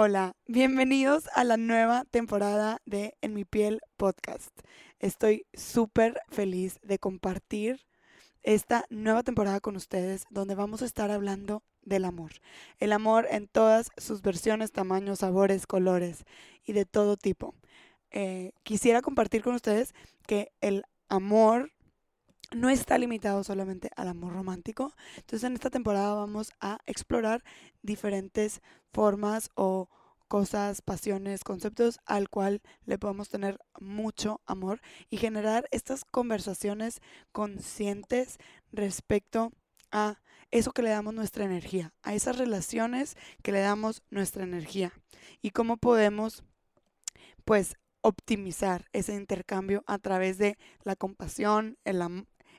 Hola, bienvenidos a la nueva temporada de En mi piel podcast. Estoy súper feliz de compartir esta nueva temporada con ustedes donde vamos a estar hablando del amor. El amor en todas sus versiones, tamaños, sabores, colores y de todo tipo. Eh, quisiera compartir con ustedes que el amor no está limitado solamente al amor romántico. Entonces en esta temporada vamos a explorar diferentes formas o cosas, pasiones, conceptos al cual le podemos tener mucho amor y generar estas conversaciones conscientes respecto a eso que le damos nuestra energía, a esas relaciones que le damos nuestra energía y cómo podemos pues optimizar ese intercambio a través de la compasión, el,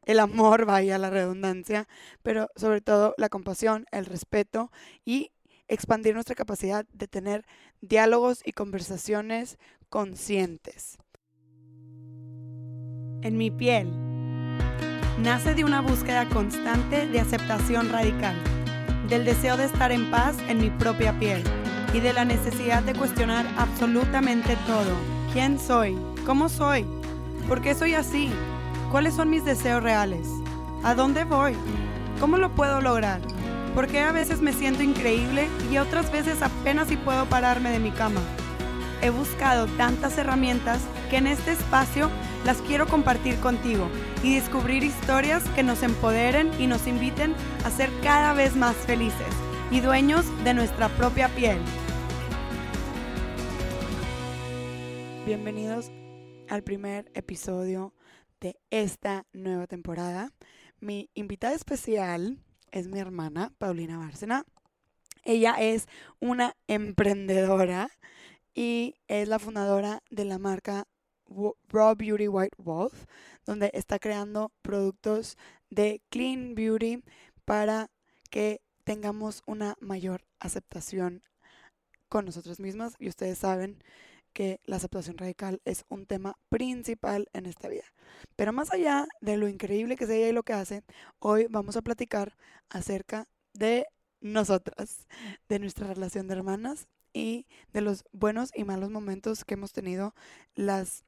el amor, vaya la redundancia, pero sobre todo la compasión, el respeto y expandir nuestra capacidad de tener diálogos y conversaciones conscientes. En mi piel nace de una búsqueda constante de aceptación radical, del deseo de estar en paz en mi propia piel y de la necesidad de cuestionar absolutamente todo. ¿Quién soy? ¿Cómo soy? ¿Por qué soy así? ¿Cuáles son mis deseos reales? ¿A dónde voy? ¿Cómo lo puedo lograr? ¿Por qué a veces me siento increíble y otras veces apenas si puedo pararme de mi cama? He buscado tantas herramientas que en este espacio las quiero compartir contigo y descubrir historias que nos empoderen y nos inviten a ser cada vez más felices y dueños de nuestra propia piel. Bienvenidos al primer episodio de esta nueva temporada. Mi invitada especial es mi hermana, Paulina Bárcena. Ella es una emprendedora y es la fundadora de la marca Raw Beauty White Wolf, donde está creando productos de clean beauty para que tengamos una mayor aceptación con nosotros mismas. Y ustedes saben que la aceptación radical es un tema principal en esta vida. Pero más allá de lo increíble que es ella y lo que hace, hoy vamos a platicar acerca de nosotras, de nuestra relación de hermanas y de los buenos y malos momentos que hemos tenido, las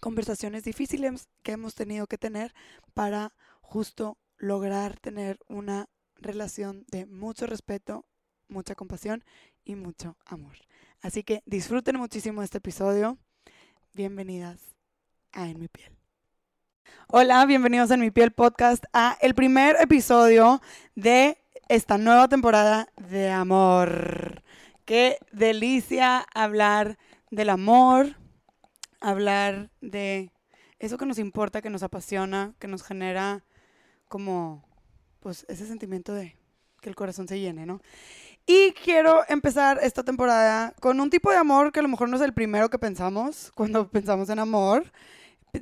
conversaciones difíciles que hemos tenido que tener para justo lograr tener una relación de mucho respeto, mucha compasión y mucho amor. Así que disfruten muchísimo este episodio. Bienvenidas a En mi piel. Hola, bienvenidos a En mi piel podcast a el primer episodio de esta nueva temporada de amor. Qué delicia hablar del amor, hablar de eso que nos importa, que nos apasiona, que nos genera como pues ese sentimiento de que el corazón se llene, ¿no? Y quiero empezar esta temporada con un tipo de amor que a lo mejor no es el primero que pensamos cuando pensamos en amor.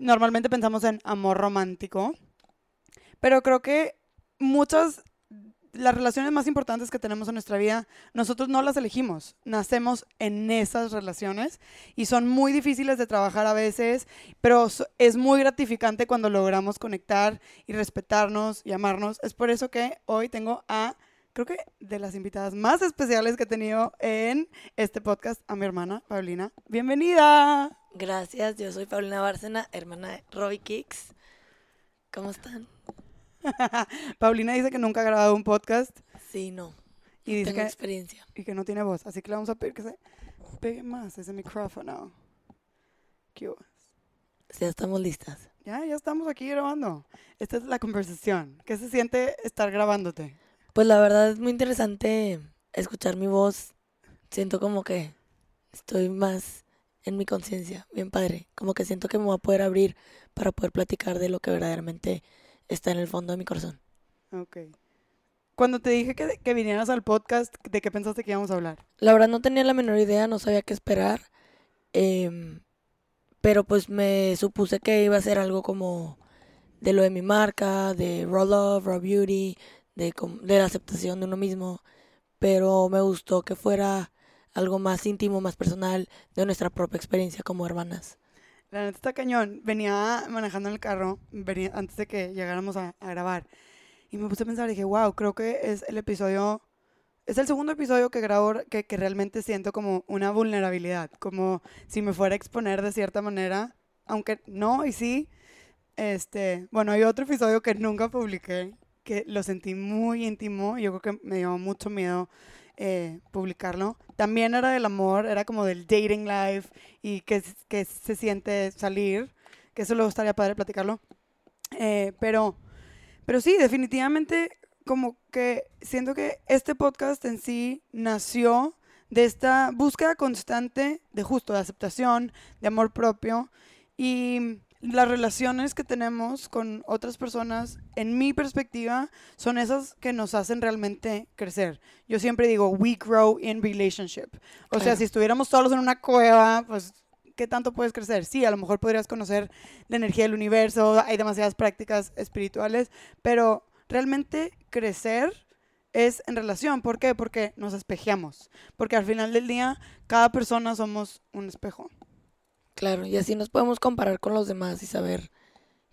Normalmente pensamos en amor romántico. Pero creo que muchas, las relaciones más importantes que tenemos en nuestra vida, nosotros no las elegimos. Nacemos en esas relaciones y son muy difíciles de trabajar a veces, pero es muy gratificante cuando logramos conectar y respetarnos y amarnos. Es por eso que hoy tengo a creo que de las invitadas más especiales que he tenido en este podcast a mi hermana Paulina. Bienvenida. Gracias, yo soy Paulina Bárcena, hermana de Robbie Kicks. ¿Cómo están? Paulina dice que nunca ha grabado un podcast. Sí, no. Y dice Tengo que, experiencia. y que no tiene voz, así que le vamos a pedir que se pegue más ese micrófono. ¿Qué hubo? Ya estamos listas. Ya, ya estamos aquí grabando. Esta es la conversación. ¿Qué se siente estar grabándote? Pues la verdad es muy interesante escuchar mi voz. Siento como que estoy más en mi conciencia, bien padre. Como que siento que me voy a poder abrir para poder platicar de lo que verdaderamente está en el fondo de mi corazón. Ok. Cuando te dije que, que vinieras al podcast, ¿de qué pensaste que íbamos a hablar? La verdad no tenía la menor idea, no sabía qué esperar. em, pero pues me supuse que iba a ser algo como de lo de mi marca, de Raw Love, Raw Beauty, de, de la aceptación de uno mismo. Pero me gustó que fuera algo más íntimo, más personal, de nuestra propia experiencia como hermanas. La neta está cañón. Venía manejando el carro venía, antes de que llegáramos a, a grabar. Y me puse a pensar, dije, wow, creo que es el episodio es el segundo episodio que grabo que, que realmente siento como una vulnerabilidad, como si me fuera a exponer de cierta manera, aunque no y sí. Este, bueno, hay otro episodio que nunca publiqué, que lo sentí muy íntimo, yo creo que me dio mucho miedo eh, publicarlo. También era del amor, era como del dating life y que, que se siente salir, que eso le gustaría padre platicarlo. Eh, pero, pero sí, definitivamente como que siento que este podcast en sí nació de esta búsqueda constante de justo, de aceptación, de amor propio y las relaciones que tenemos con otras personas, en mi perspectiva, son esas que nos hacen realmente crecer. Yo siempre digo, we grow in relationship. O sea, si estuviéramos solos en una cueva, pues, ¿qué tanto puedes crecer? Sí, a lo mejor podrías conocer la energía del universo, hay demasiadas prácticas espirituales, pero realmente crecer es en relación. ¿Por qué? Porque nos espejeamos. Porque al final del día, cada persona somos un espejo. Claro, y así nos podemos comparar con los demás y saber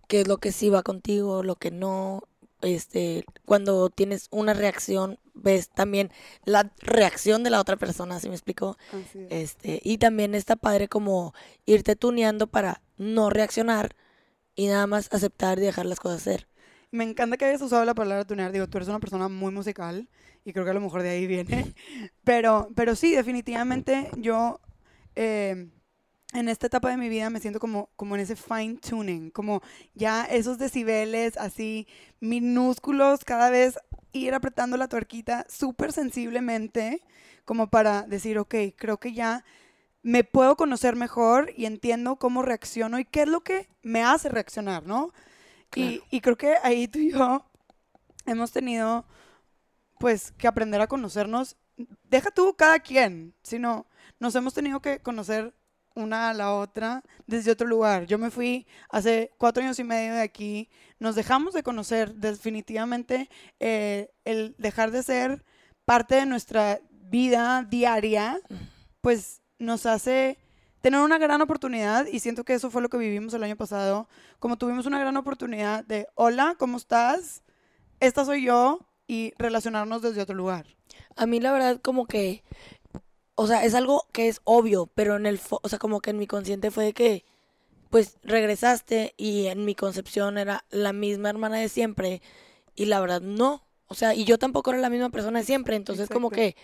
qué es lo que sí va contigo, lo que no. Este, cuando tienes una reacción, ves también la reacción de la otra persona, ¿sí me explico? Así es. Este, y también está padre como irte tuneando para no reaccionar y nada más aceptar y dejar las cosas ser. Me encanta que hayas usado la palabra tunear. Digo, tú eres una persona muy musical y creo que a lo mejor de ahí viene. Pero, pero sí, definitivamente yo eh, en esta etapa de mi vida me siento como, como en ese fine tuning, como ya esos decibeles así minúsculos, cada vez ir apretando la tuerquita súper sensiblemente, como para decir, ok, creo que ya me puedo conocer mejor y entiendo cómo reacciono y qué es lo que me hace reaccionar, ¿no? Y, Claro. y creo que ahí tú y yo hemos tenido, pues, que aprender a conocernos. Deja tú cada quien, sino nos hemos tenido que conocer una a la otra desde otro lugar. Yo me fui hace cuatro años y medio de aquí, nos dejamos de conocer definitivamente eh, el dejar de ser parte de nuestra vida diaria, pues nos hace tener una gran oportunidad y siento que eso fue lo que vivimos el año pasado, como tuvimos una gran oportunidad de, hola, ¿cómo estás? Esta soy yo y relacionarnos desde otro lugar. A mí la verdad como que, o sea, es algo que es obvio, pero en el, o sea, como que en mi consciente fue de que, pues regresaste y en mi concepción era la misma hermana de siempre y la verdad no, o sea, y yo tampoco era la misma persona de siempre, entonces como que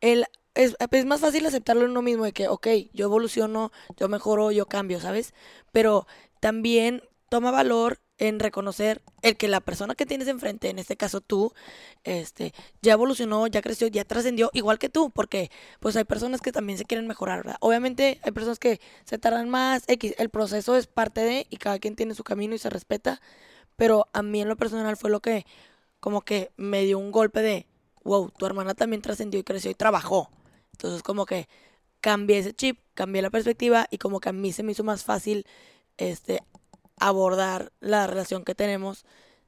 el, es, es más fácil aceptarlo en uno mismo de que, ok, yo evoluciono, yo mejoro, yo cambio, ¿sabes? Pero también toma valor en reconocer el que la persona que tienes enfrente, en este caso tú, este, ya evolucionó, ya creció, ya trascendió, igual que tú, porque pues hay personas que también se quieren mejorar, ¿verdad? Obviamente hay personas que se tardan más, X, el proceso es parte de y cada quien tiene su camino y se respeta, pero a mí en lo personal fue lo que como que me dio un golpe de, wow, tu hermana también trascendió y creció y trabajó. Entonces como que cambié ese chip, cambié la perspectiva y como que a mí se me hizo más fácil este abordar la relación que tenemos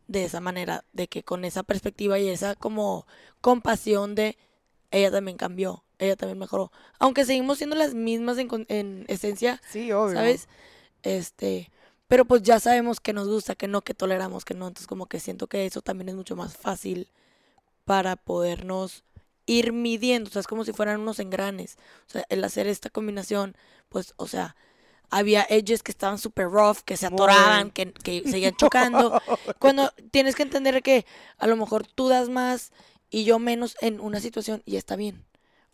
de esa manera, de que con esa perspectiva y esa como compasión de ella también cambió, ella también mejoró, aunque seguimos siendo las mismas en, esencia, Sí, obvio. ¿sabes? Este, pero pues ya sabemos que nos gusta, que no, que toleramos, que no, entonces como que siento que eso también es mucho más fácil para podernos ir midiendo, o sea, es como si fueran unos engranes, o sea, el hacer esta combinación, pues, o sea, había edges que estaban super rough, que se atoraban, que, que seguían chocando, cuando tienes que entender que a lo mejor tú das más y yo menos en una situación y está bien,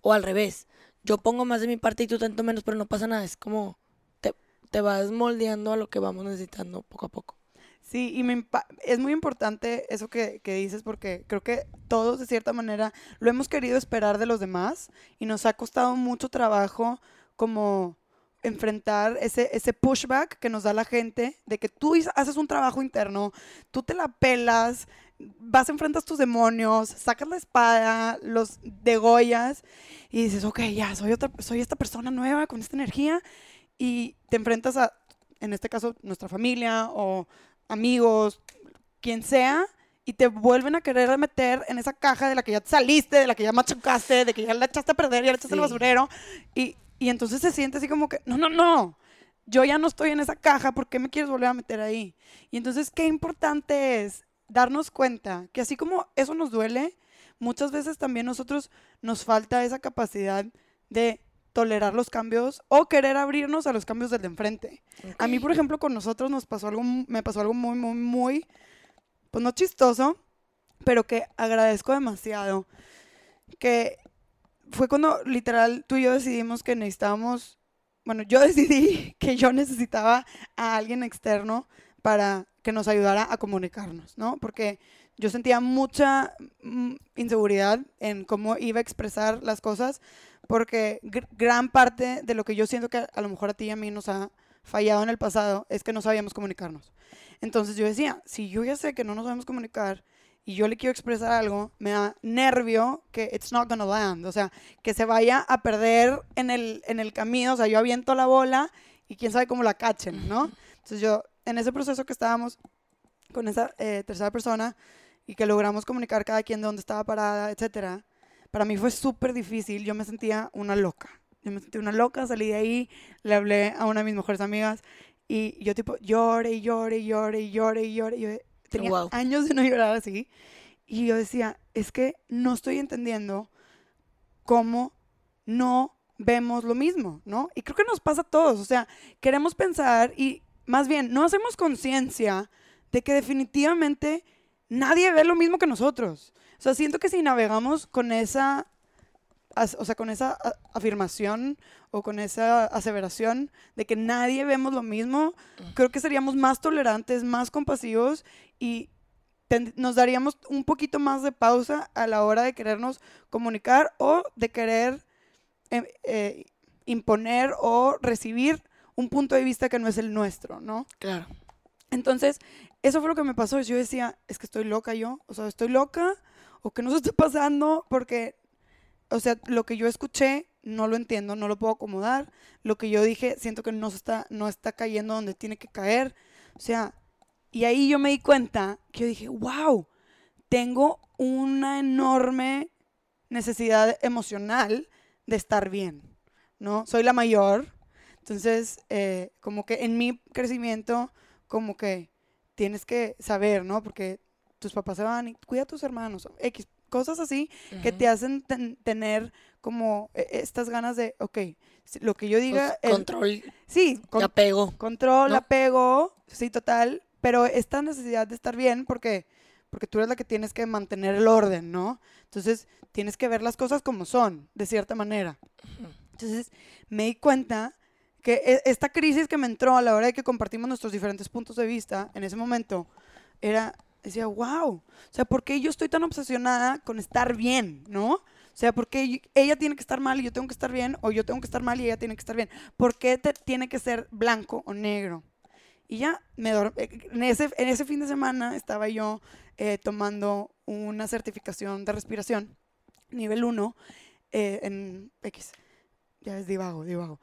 o al revés, yo pongo más de mi parte y tú tanto menos, pero no pasa nada, es como te, te vas moldeando a lo que vamos necesitando poco a poco. Sí, y me es muy importante eso que, que dices porque creo que todos de cierta manera lo hemos querido esperar de los demás y nos ha costado mucho trabajo como enfrentar ese, ese pushback que nos da la gente de que tú haces un trabajo interno, tú te la pelas, vas, enfrentas tus demonios, sacas la espada, los degollas y dices, ok, ya, soy, otra, soy esta persona nueva con esta energía y te enfrentas a, en este caso, nuestra familia o amigos, quien sea, y te vuelven a querer meter en esa caja de la que ya saliste, de la que ya machucaste, de que ya la echaste a perder, ya la echaste al Sí. basurero, y, y entonces se siente así como que, no, no, no, yo ya no estoy en esa caja, ¿por qué me quieres volver a meter ahí? Y entonces, qué importante es darnos cuenta que así como eso nos duele, muchas veces también nosotros nos falta esa capacidad de tolerar los cambios o querer abrirnos a los cambios del de enfrente. A mí, por ejemplo, con nosotros nos pasó algo, me pasó algo muy, muy, muy, pues no chistoso, pero que agradezco demasiado. Que fue cuando literal tú y yo decidimos que necesitábamos, bueno, yo decidí que yo necesitaba a alguien externo para que nos ayudara a comunicarnos, ¿no? Porque yo sentía mucha mm, inseguridad en cómo iba a expresar las cosas, porque gran parte de lo que yo siento que a lo mejor a ti y a mí nos ha fallado en el pasado es que no sabíamos comunicarnos. Entonces yo decía, si yo ya sé que no nos sabemos comunicar y yo le quiero expresar algo, me da nervio que it's not gonna land, o sea, que se vaya a perder en el, en el camino, o sea, yo aviento la bola y quién sabe cómo la cachen, ¿no? Entonces yo, en ese proceso que estábamos con esa eh, tercera persona y que logramos comunicar cada quien de dónde estaba parada, etcétera, para mí fue súper difícil, yo me sentía una loca, yo me sentí una loca, salí de ahí, le hablé a una de mis mejores amigas y yo tipo lloré y lloré y lloré y lloré y lloré. Y tenía años de no llorar así. Y yo decía, es que no estoy entendiendo cómo no vemos lo mismo, ¿no? Y creo que nos pasa a todos, o sea, queremos pensar y más bien no hacemos conciencia de que definitivamente nadie ve lo mismo que nosotros. O sea, siento que si navegamos con esa o sea, con esa afirmación o con esa aseveración de que nadie vemos lo mismo, creo que seríamos más tolerantes, más compasivos y nos daríamos un poquito más de pausa a la hora de querernos comunicar o de querer eh, eh, imponer o recibir un punto de vista que no es el nuestro, ¿no? Claro. Entonces, eso fue lo que me pasó. Yo decía, es que estoy loca yo, o sea, estoy loca o que no se está pasando porque o sea, lo que yo escuché no lo entiendo, no lo puedo acomodar. Lo que yo dije, siento que no está, no está cayendo donde tiene que caer. O sea, y ahí yo me di cuenta que yo dije, wow, tengo una enorme necesidad emocional de estar bien, ¿no? Soy la mayor, entonces, eh, como que en mi crecimiento, como que tienes que saber, ¿no? Porque tus papás se van y cuida a tus hermanos, X, cosas así que te hacen tener como e, estas ganas de, ok, lo que yo diga... Pues, control. Sí. Con, apego. Control, apego, sí, total. Pero esta necesidad de estar bien porque, porque tú eres la que tienes que mantener el orden, ¿no? Entonces, tienes que ver las cosas como son, de cierta manera. Entonces, me di cuenta que e, esta crisis que me entró a la hora de que compartimos nuestros diferentes puntos de vista, en ese momento, era decía, wow, o sea, ¿por qué yo estoy tan obsesionada con estar bien, no? O sea, ¿por qué ella tiene que estar mal y yo tengo que estar bien? O yo tengo que estar mal y ella tiene que estar bien. ¿Por qué te, tiene que ser blanco o negro? Y ya, me eh, en, ese, en ese fin de semana estaba yo eh, tomando una certificación de respiración, nivel 1, eh, en X. Ya es divago, divago.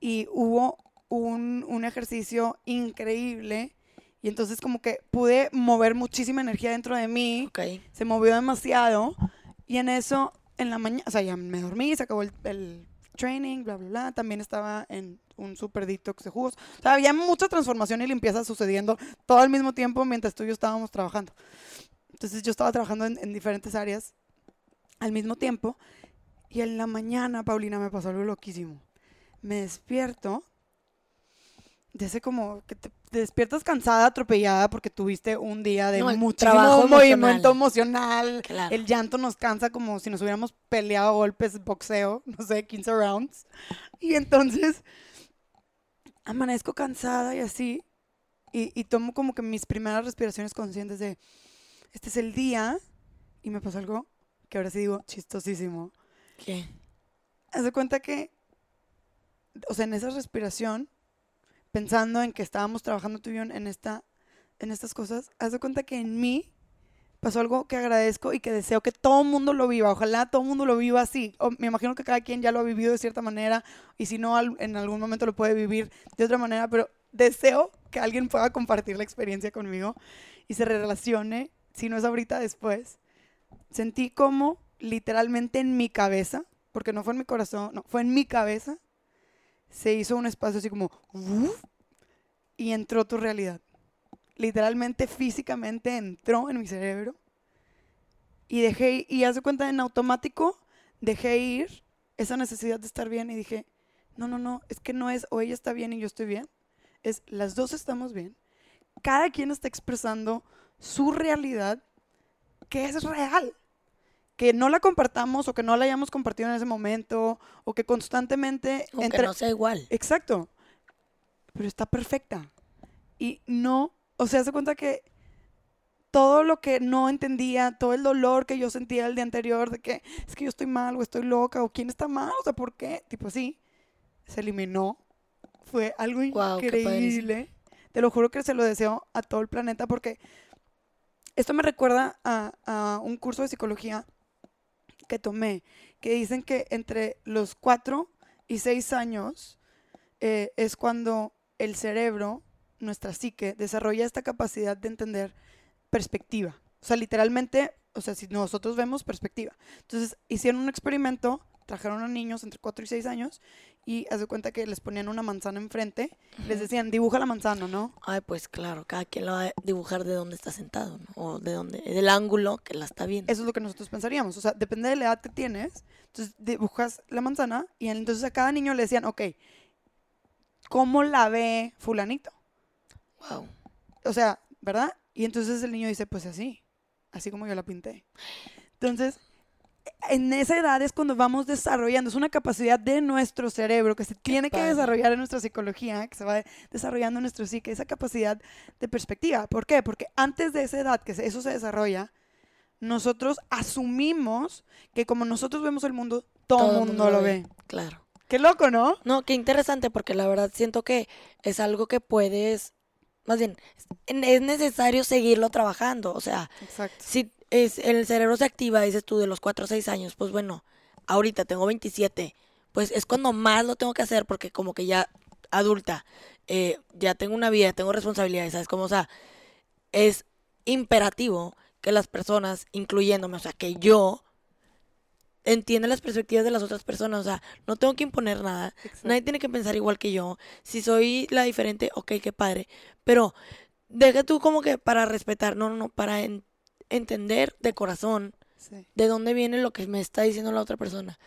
y hubo un, un ejercicio increíble y entonces como que pude mover muchísima energía dentro de mí. Se movió demasiado. Y en eso, en la mañana, o sea, ya me dormí, se acabó el, training, bla, bla, bla. También estaba en un super detox de jugos. O sea, había mucha transformación y limpieza sucediendo todo al mismo tiempo mientras tú y yo estábamos trabajando. Entonces yo estaba trabajando en, en diferentes áreas al mismo tiempo. Y en la mañana, Paulina, me pasó algo loquísimo. Me despierto de ese como que te, despiertas cansada, atropellada porque tuviste un día de mucho trabajo movimiento emocional. El llanto nos cansa como si nos hubiéramos peleado golpes boxeo, no sé, 15 rounds. Y entonces amanezco cansada y así y, y tomo como que mis primeras respiraciones conscientes de este es el día y me pasó algo que ahora sí digo chistosísimo. ¿Qué? Haz de cuenta que o sea, en esa respiración pensando en que estábamos trabajando tú y en, esta, en estas cosas, haz de cuenta que en mí pasó algo que agradezco y que deseo que todo el mundo lo viva. Ojalá todo el mundo lo viva así. me imagino que cada quien ya lo ha vivido de cierta manera y si no, en algún momento lo puede vivir de otra manera, pero deseo que alguien pueda compartir la experiencia conmigo y se relacione, si no es ahorita, después. Sentí como literalmente en mi cabeza, porque no fue en mi corazón, no, fue en mi cabeza, se hizo un espacio así como, y entró tu realidad. Literalmente, físicamente entró en mi cerebro Y dejé, y haz de cuenta, en automático, dejé ir esa necesidad de estar bien y dije, no, no, no, es que no es o ella está bien y yo estoy bien, es las dos estamos bien, cada quien está expresando su realidad que es real. Que no la compartamos o que no la hayamos compartido en ese momento o que constantemente... Aunque entre... no sea igual. Exacto. Pero está perfecta. Y no, o sea, se cuenta que todo lo que no entendía, todo el dolor que yo sentía el día anterior de que es que yo estoy mal o estoy loca o quién está mal, o sea, ¿por qué? Tipo así, se eliminó. Fue algo increíble. Te lo juro que se lo deseo a todo el planeta porque esto me recuerda a, un curso de psicología que tomé, que dicen que entre los cuatro y seis años eh, es cuando el cerebro, nuestra psique, desarrolla esta capacidad de entender perspectiva. O sea, literalmente, o sea, si nosotros vemos perspectiva. Entonces, hicieron un experimento, trajeron a niños entre 4 y 6 años y haz de cuenta que les ponían una manzana enfrente, les decían, dibuja la manzana, ¿no? Ay, pues claro, cada quien lo va a dibujar de dónde está sentado, ¿no? O de dónde, del ángulo que la está viendo. Eso es lo que nosotros pensaríamos, o sea, depende de la edad que tienes, entonces dibujas la manzana y entonces a cada niño le decían, ok, ¿cómo la ve fulanito? Wow. O sea, ¿verdad? Y entonces el niño dice, pues así, así como yo la pinté. Entonces, en esa edad es cuando vamos desarrollando, es una capacidad de nuestro cerebro que se tiene que desarrollar en nuestra psicología, que se va desarrollando en nuestro psique, esa capacidad de perspectiva. ¿Por qué? Porque antes de esa edad que eso se desarrolla, nosotros asumimos que como nosotros vemos el mundo, todo, el mundo, lo ve. Claro. Qué loco, ¿no? No, qué interesante, porque la verdad siento que es algo que puedes, más bien, es necesario seguirlo trabajando. O sea, Exacto. si es, el cerebro se activa, dices tú, de los 4 o 6 años, pues bueno, ahorita tengo 27, pues es cuando más lo tengo que hacer porque como que ya adulta, eh, ya tengo una vida, tengo responsabilidades, ¿sabes? Como, o sea, es imperativo que las personas, incluyéndome, o sea, que yo entienda las perspectivas de las otras personas, o sea, no tengo que imponer nada, nadie tiene que pensar igual que yo, si soy la diferente, ok, qué padre, pero deja tú como que para respetar, no, no, no, para entender de corazón de dónde viene lo que me está diciendo la otra persona,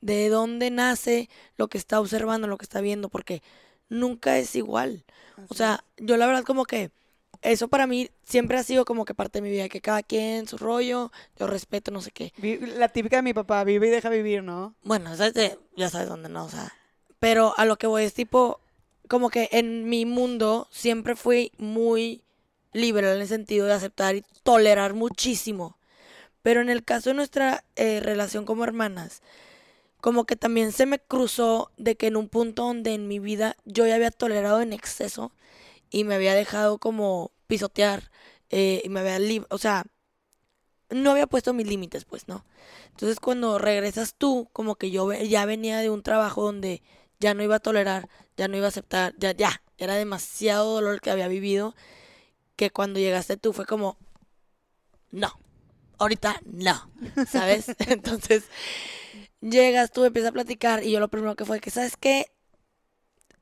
de dónde nace lo que está observando, lo que está viendo, porque nunca es igual. o sea, yo la verdad como que eso para mí siempre ha sido como que parte de mi vida, que cada quien su rollo, yo respeto, no sé qué. La típica de mi papá, vive y deja vivir, ¿no? Bueno, ya sabes dónde no, o sea. Pero a lo que voy es tipo, como que en mi mundo siempre fui muy liberal en el sentido de aceptar y tolerar muchísimo. Pero en el caso de nuestra eh, relación como hermanas, como que también se me cruzó de que en un punto donde en mi vida yo ya había tolerado en exceso y me había dejado como pisotear eh, y me había, o sea, no había puesto mis límites, pues, ¿no? Entonces cuando regresas tú, como que yo ya venía de un trabajo donde ya no iba a tolerar, ya no iba a aceptar, ya, ya, era demasiado dolor que había vivido que cuando llegaste tú fue como, no, ahorita no, ¿sabes? Entonces, llegas tú, empiezas a platicar y yo lo primero que fue que, ¿sabes qué?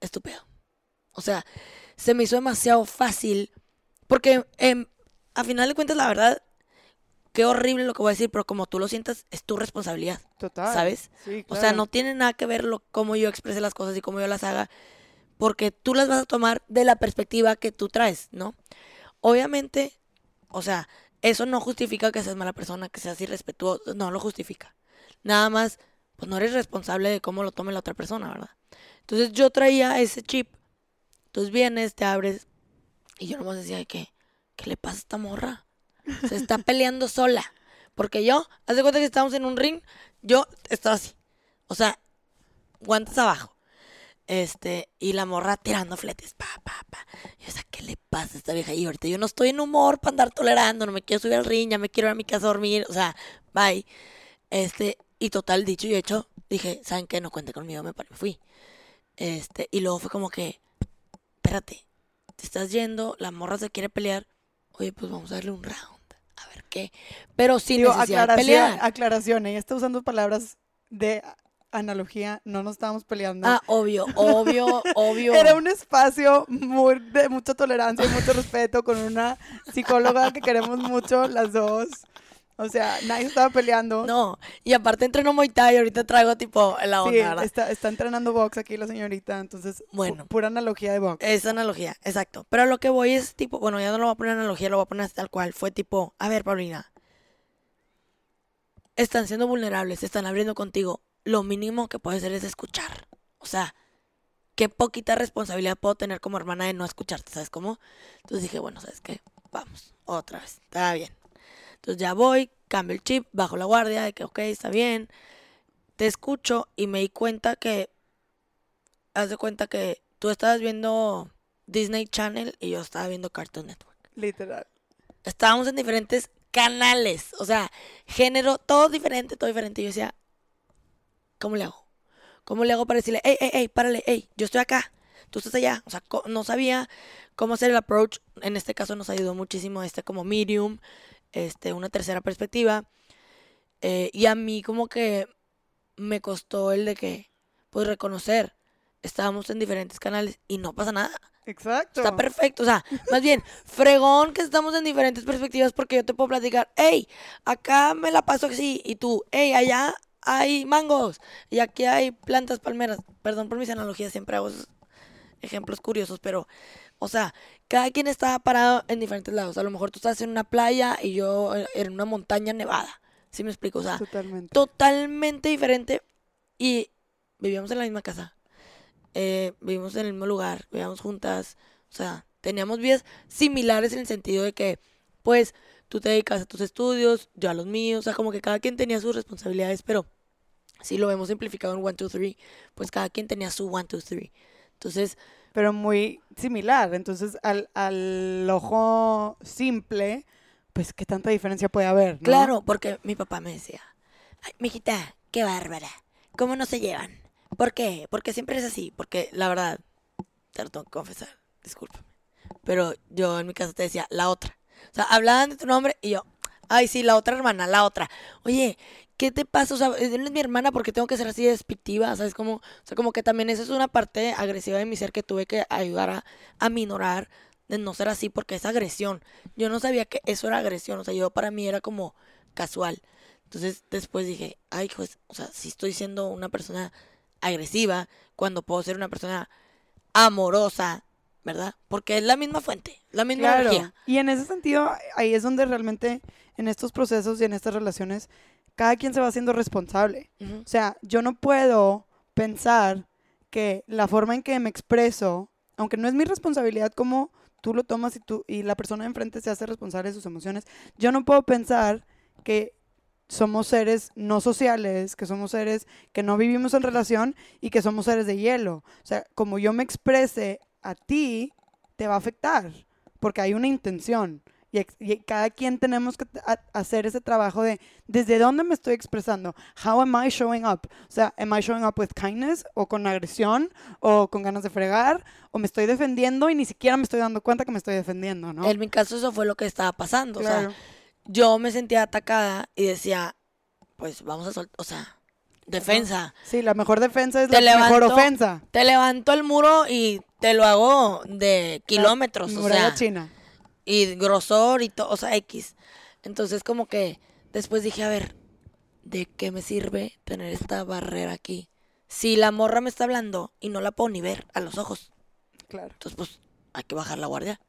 Estúpido. O sea, se me hizo demasiado fácil porque em, a final de cuentas, la verdad, qué horrible lo que voy a decir, pero como tú lo sientas, es tu responsabilidad. Total. ¿Sabes? Sí, O sea, no tiene nada que ver lo, cómo yo exprese las cosas y cómo yo las haga, porque tú las vas a tomar de la perspectiva que tú traes, ¿no? Obviamente, o sea, eso no justifica que seas mala persona, que seas irrespetuoso, no lo justifica. Nada más, pues no eres responsable de cómo lo tome la otra persona, ¿verdad? Entonces yo traía ese chip. Entonces vienes, te abres y yo nomás decía, ¿qué? ¿Qué le pasa a esta morra? Se está peleando sola. Porque yo, haz de cuenta que estamos en un ring, yo estaba así. O sea, guantes abajo. Este, y la morra tirando fletes, pa, pa, pa. Y o sea, ¿qué le pasa a esta vieja? Y ahorita yo no estoy en humor para andar tolerando, no me quiero subir al ring, ya me quiero ir a mi casa a dormir, o sea, bye. Este, y total, dicho y hecho, dije, ¿saben qué? No cuente conmigo, me, me fui. Este, y luego fue como que, espérate, te estás yendo, la morra se quiere pelear, oye, pues vamos a darle un round, a ver qué. Pero sin Digo, necesidad de pelear. Aclaración, ella está usando palabras de analogía, no nos estábamos peleando. Ah, obvio, obvio, obvio. Era un espacio muy de mucha tolerancia y mucho respeto con una psicóloga que queremos mucho las dos. O sea, nadie estaba peleando. No, y aparte entreno Muay Thai y ahorita traigo tipo la onda, Sí, ¿verdad? está, está entrenando box aquí la señorita, entonces, pu- Bueno. pura analogía de box. Esa analogía, exacto. Pero lo que voy es tipo, bueno, ya no lo voy a poner analogía, lo voy a poner tal cual. Fue tipo, a ver, Paulina, están siendo vulnerables, están abriendo contigo. Lo mínimo que puedes hacer es escuchar. O sea, qué poquita responsabilidad puedo tener como hermana de no escucharte, ¿sabes cómo? Entonces dije, bueno, ¿sabes qué? Vamos, otra vez, está bien. Entonces ya voy, cambio el chip, bajo la guardia, de que, ok, está bien. Te escucho y me di cuenta que, haz de cuenta que tú estabas viendo Disney Channel y yo estaba viendo Cartoon Network. Literal. Estábamos en diferentes canales, o sea, género, todo diferente, todo diferente. Y yo decía, ¿cómo le hago? ¿Cómo le hago para decirle, hey, hey, hey, párale, hey, yo estoy acá, tú estás allá? O sea, no sabía cómo hacer el approach. En este caso nos ayudó muchísimo este como medium, este, una tercera perspectiva. Eh, y a mí como que me costó el de que, pues reconocer, estábamos en diferentes canales y no pasa nada. Exacto. Está perfecto, o sea, más bien, fregón que estamos en diferentes perspectivas porque yo te puedo platicar, hey, acá me la paso así, y tú, hey, allá hay mangos, y aquí hay plantas palmeras. Perdón por mis analogías, siempre hago esos ejemplos curiosos, pero, o sea, cada quien está parado en diferentes lados. A lo mejor tú estás en una playa y yo eh, en una montaña nevada. ¿Sí me explico? O sea, Totalmente. totalmente diferente y vivíamos en la misma casa. Eh, vivimos en el mismo lugar, vivíamos juntas, o sea, teníamos vidas similares en el sentido de que, pues, tú te dedicas a tus estudios, yo a los míos, o sea, como que cada quien tenía sus responsabilidades, pero si lo hemos simplificado en 1, 2, 3, pues cada quien tenía su 1, 2, 3. Entonces, Pero muy similar. Entonces, al, al ojo simple, pues, ¿qué tanta diferencia puede haber? Claro, porque mi papá me decía, ay, mijita, qué bárbara, ¿cómo no se llevan? ¿Por qué? Porque siempre es así, porque la verdad, te lo tengo que confesar, discúlpame, pero yo en mi casa te decía, la otra. O sea, hablaban de tu nombre y yo, ay, sí, la otra hermana, la otra. Oye, ¿qué te pasa? O sea, él es mi hermana porque tengo que ser así despectiva, ¿sabes? Como, o sea, como que también esa es una parte agresiva de mi ser que tuve que ayudar a, a minorar de no ser así porque es agresión. Yo no sabía que eso era agresión, o sea, yo para mí era como casual. Entonces después dije, ay, pues, o sea, si estoy siendo una persona agresiva cuando puedo ser una persona amorosa, ¿verdad? Porque es la misma fuente, la misma Claro. energía. Y en ese sentido, ahí es donde realmente en estos procesos y en estas relaciones, cada quien se va haciendo responsable. Ujú. O sea, yo no puedo pensar que la forma en que me expreso, aunque no es mi responsabilidad como tú lo tomas y, tú, y la persona de enfrente se hace responsable de sus emociones, yo no puedo pensar que somos seres no sociales, que somos seres que no vivimos en relación y que somos seres de hielo. O sea, como yo me exprese a ti, te va a afectar, porque hay una intención. Y, cada quien tenemos que hacer ese trabajo de desde dónde me estoy expresando. How am I showing up? O sea, am I showing up with kindness o con agresión o con ganas de fregar o me estoy defendiendo y ni siquiera me estoy dando cuenta que me estoy defendiendo, ¿no? En mi caso eso fue lo que estaba pasando. O sea, yo me sentía atacada y decía, pues vamos a soltar, o sea, defensa. Sí, la mejor defensa es Te la mejor ofensa. Te levanto el muro y te lo hago de kilómetros, o Muralla sea, china. Y grosor y todo, o sea, X. Entonces como que después dije, a ver, ¿de qué me sirve tener esta barrera aquí? Si la morra me está hablando y no la puedo ni ver a los ojos, Claro. entonces pues hay que bajar la guardia.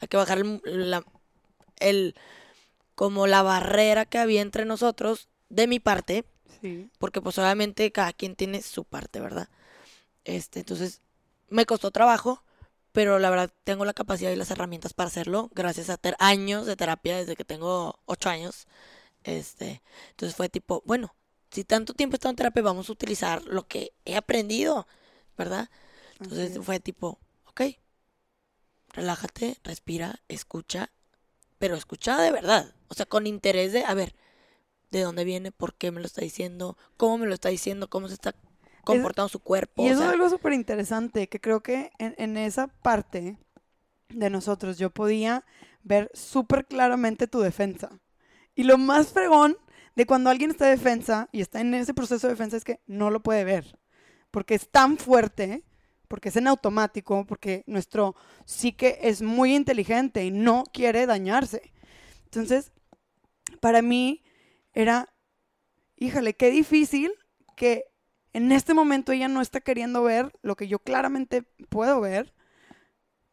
Hay que bajar el, la, el como la barrera que había entre nosotros de mi parte, Sí. porque pues obviamente cada quien tiene su parte, ¿verdad? Este, entonces me costó trabajo, pero la verdad tengo la capacidad y las herramientas para hacerlo, gracias a ter años de terapia desde que tengo ocho años. Este, entonces fue tipo, bueno, si tanto tiempo he estado en terapia, vamos a utilizar lo que he aprendido, ¿verdad? Entonces fue tipo, ok, relájate, respira, escucha, pero escucha de verdad, o sea, con interés de, a ver, de dónde viene, por qué me lo está diciendo, cómo me lo está diciendo, cómo se está comportando su cuerpo. Y o eso sea, es algo súper interesante, que creo que en, en esa parte de nosotros yo podía ver súper claramente tu defensa. Y lo más fregón de cuando alguien está de defensa y está en ese proceso de defensa es que no lo puede ver. Porque es tan fuerte, porque es en automático, porque nuestro psique es muy inteligente y no quiere dañarse. Entonces, para mí era, híjole, qué difícil que en este momento ella no está queriendo ver lo que yo claramente puedo ver,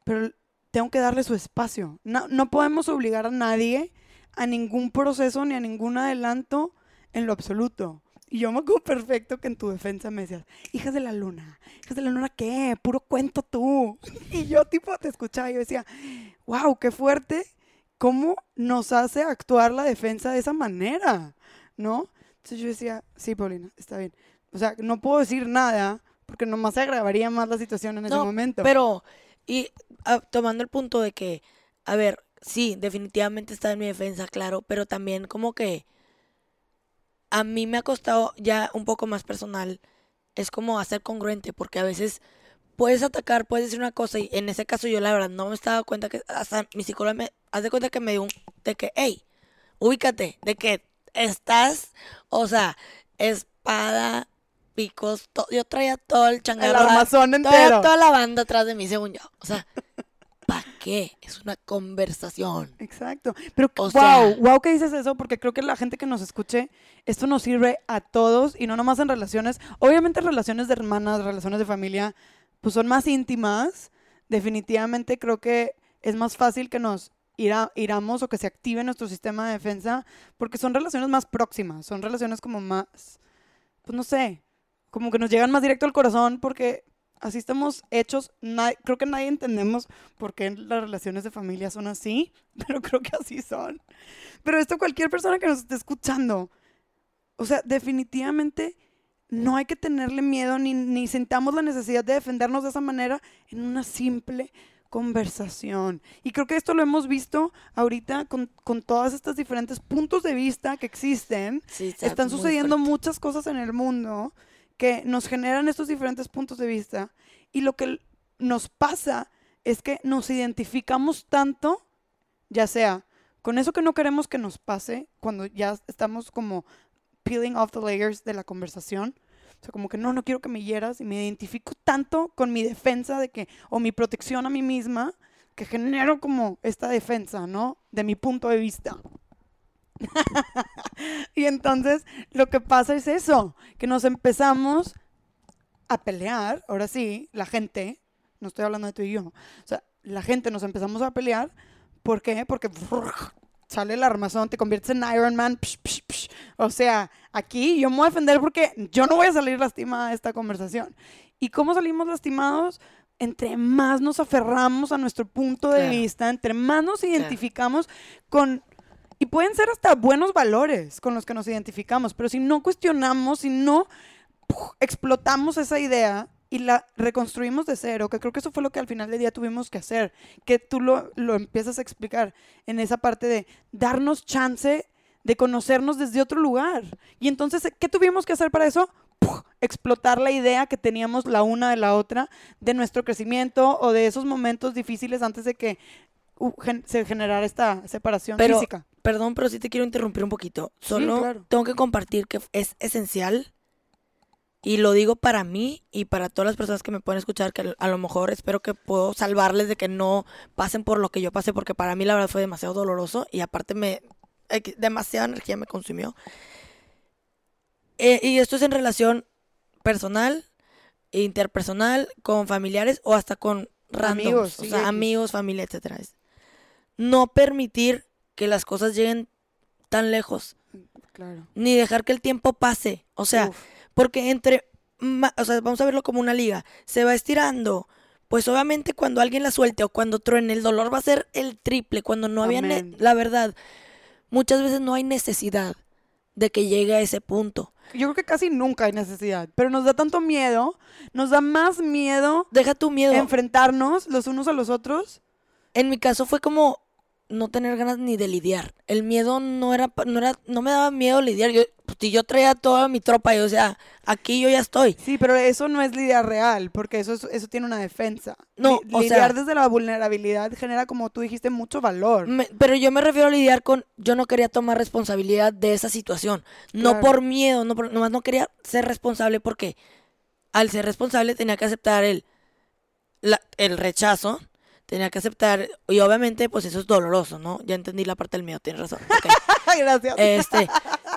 pero tengo que darle su espacio. No, no podemos obligar a nadie a ningún proceso ni a ningún adelanto en lo absoluto. Y yo me acuerdo perfecto que en tu defensa me decías, hijas de la luna, hijas de la luna, ¿qué? Puro cuento tú. Y yo tipo te escuchaba y yo decía, wow, qué fuerte, cómo nos hace actuar la defensa de esa manera, ¿no? Entonces yo decía, sí, Paulina, está bien. O sea, no puedo decir nada porque nomás se agravaría más la situación en ese momento. Pero, y tomando el punto de que, a ver, sí, definitivamente está en mi defensa, claro, pero también como que a mí me ha costado ya un poco más personal, es como hacer congruente, porque a veces puedes atacar, puedes decir una cosa, y en ese caso yo la verdad no me estaba dando cuenta que, hasta mi psicóloga me, haz de cuenta que me dio un, de que, hey, ubícate, de que estás, o sea, espada, picos, to- yo traía todo el el changarro. armazón Toda, entero. toda la banda atrás de mí, según yo. O sea, ¿para qué? Es una conversación. Exacto. Pero O wow, sea- wow que dices eso, porque creo que la gente que nos escuche, esto nos sirve a todos y no nomás en relaciones. Obviamente relaciones de hermanas, relaciones de familia, pues son más íntimas. Definitivamente creo que es más fácil que nos ira- iramos o que se active nuestro sistema de defensa, porque son relaciones más próximas, son relaciones como más, pues no sé, como que nos llegan más directo al corazón, porque así estamos hechos. Creo que nadie entendemos por qué las relaciones de familia son así, pero creo que así son. Pero esto cualquier persona que nos esté escuchando, o sea, definitivamente no hay que tenerle miedo ni, ni sintamos la necesidad de defendernos de esa manera en una simple conversación. Y creo que esto lo hemos visto ahorita con, con todas estas diferentes puntos de vista que existen. Sí, está Están sucediendo muchas cosas en el mundo que nos generan estos diferentes puntos de vista. Y lo que nos pasa es que nos identificamos tanto, ya sea con eso que no queremos que nos pase, cuando ya estamos como peeling off the layers de la conversación. O sea, como que no, no quiero que me hieras y me identifico tanto con mi defensa de que, o mi protección a mí misma, que genero como esta defensa, ¿no? De mi punto de vista. y entonces lo que pasa es eso, que nos empezamos a pelear, ahora sí, la gente, no estoy hablando de tú y yo, o sea, la gente nos empezamos a pelear, ¿por qué? Porque sale el armazón, te conviertes en Iron Man, psh, psh, psh. o sea, aquí yo me voy a defender porque yo no voy a salir lastimada de esta conversación. ¿Y cómo salimos lastimados? Entre más nos aferramos a nuestro punto de Claro. vista, entre más nos identificamos con y pueden ser hasta buenos valores con los que nos identificamos, pero si no cuestionamos, si no ¡puf! explotamos esa idea y la reconstruimos de cero, que creo que eso fue lo que al final del día tuvimos que hacer, que tú lo, lo empiezas a explicar en esa parte de darnos chance de conocernos desde otro lugar. Y entonces, ¿qué tuvimos que hacer para eso? Explotar la idea que teníamos la una de la otra de nuestro crecimiento o de esos momentos difíciles antes de que uh, se generara esta separación Pero- física. Perdón, pero sí te quiero interrumpir un poquito. Solo claro. tengo que compartir que es esencial. Y lo digo para mí y para todas las personas que me pueden escuchar, que a lo mejor espero que puedo salvarles de que no pasen por lo que yo pasé, porque para mí la verdad fue demasiado doloroso y aparte me ex- demasiada energía me consumió. Eh, y esto es en relación personal, interpersonal, con familiares o hasta con randoms, Amigos, o sea, amigos, familia, etcétera. No permitir que las cosas lleguen tan lejos, Claro. ni dejar que el tiempo pase. O sea, Uf, porque entre, o sea, vamos a verlo como una liga, se va estirando. Pues obviamente cuando alguien la suelte o cuando truene, el dolor va a ser el triple. Cuando no había, la verdad, muchas veces no hay necesidad de que llegue a ese punto. Yo creo que casi nunca hay necesidad, pero nos da tanto miedo, nos da más miedo Deja tu miedo. enfrentarnos los unos a los otros. En mi caso fue como no tener ganas ni de lidiar. El miedo no era, no era, no me daba miedo lidiar. Yo, pues, si yo traía toda mi tropa y o sea, aquí yo ya estoy. Sí, pero eso no es lidiar real, porque eso, es- eso tiene una defensa. No, Li- o lidiar sea- desde la vulnerabilidad genera, como tú dijiste, mucho valor. Me- pero yo me refiero a lidiar con, yo no quería tomar responsabilidad de esa situación. No por miedo, no por, nomás no quería ser responsable porque al ser responsable tenía que aceptar el, la- el rechazo, tenía que aceptar, y obviamente pues eso es doloroso, ¿no? Ya entendí la parte del miedo, tienes razón. Gracias. Este,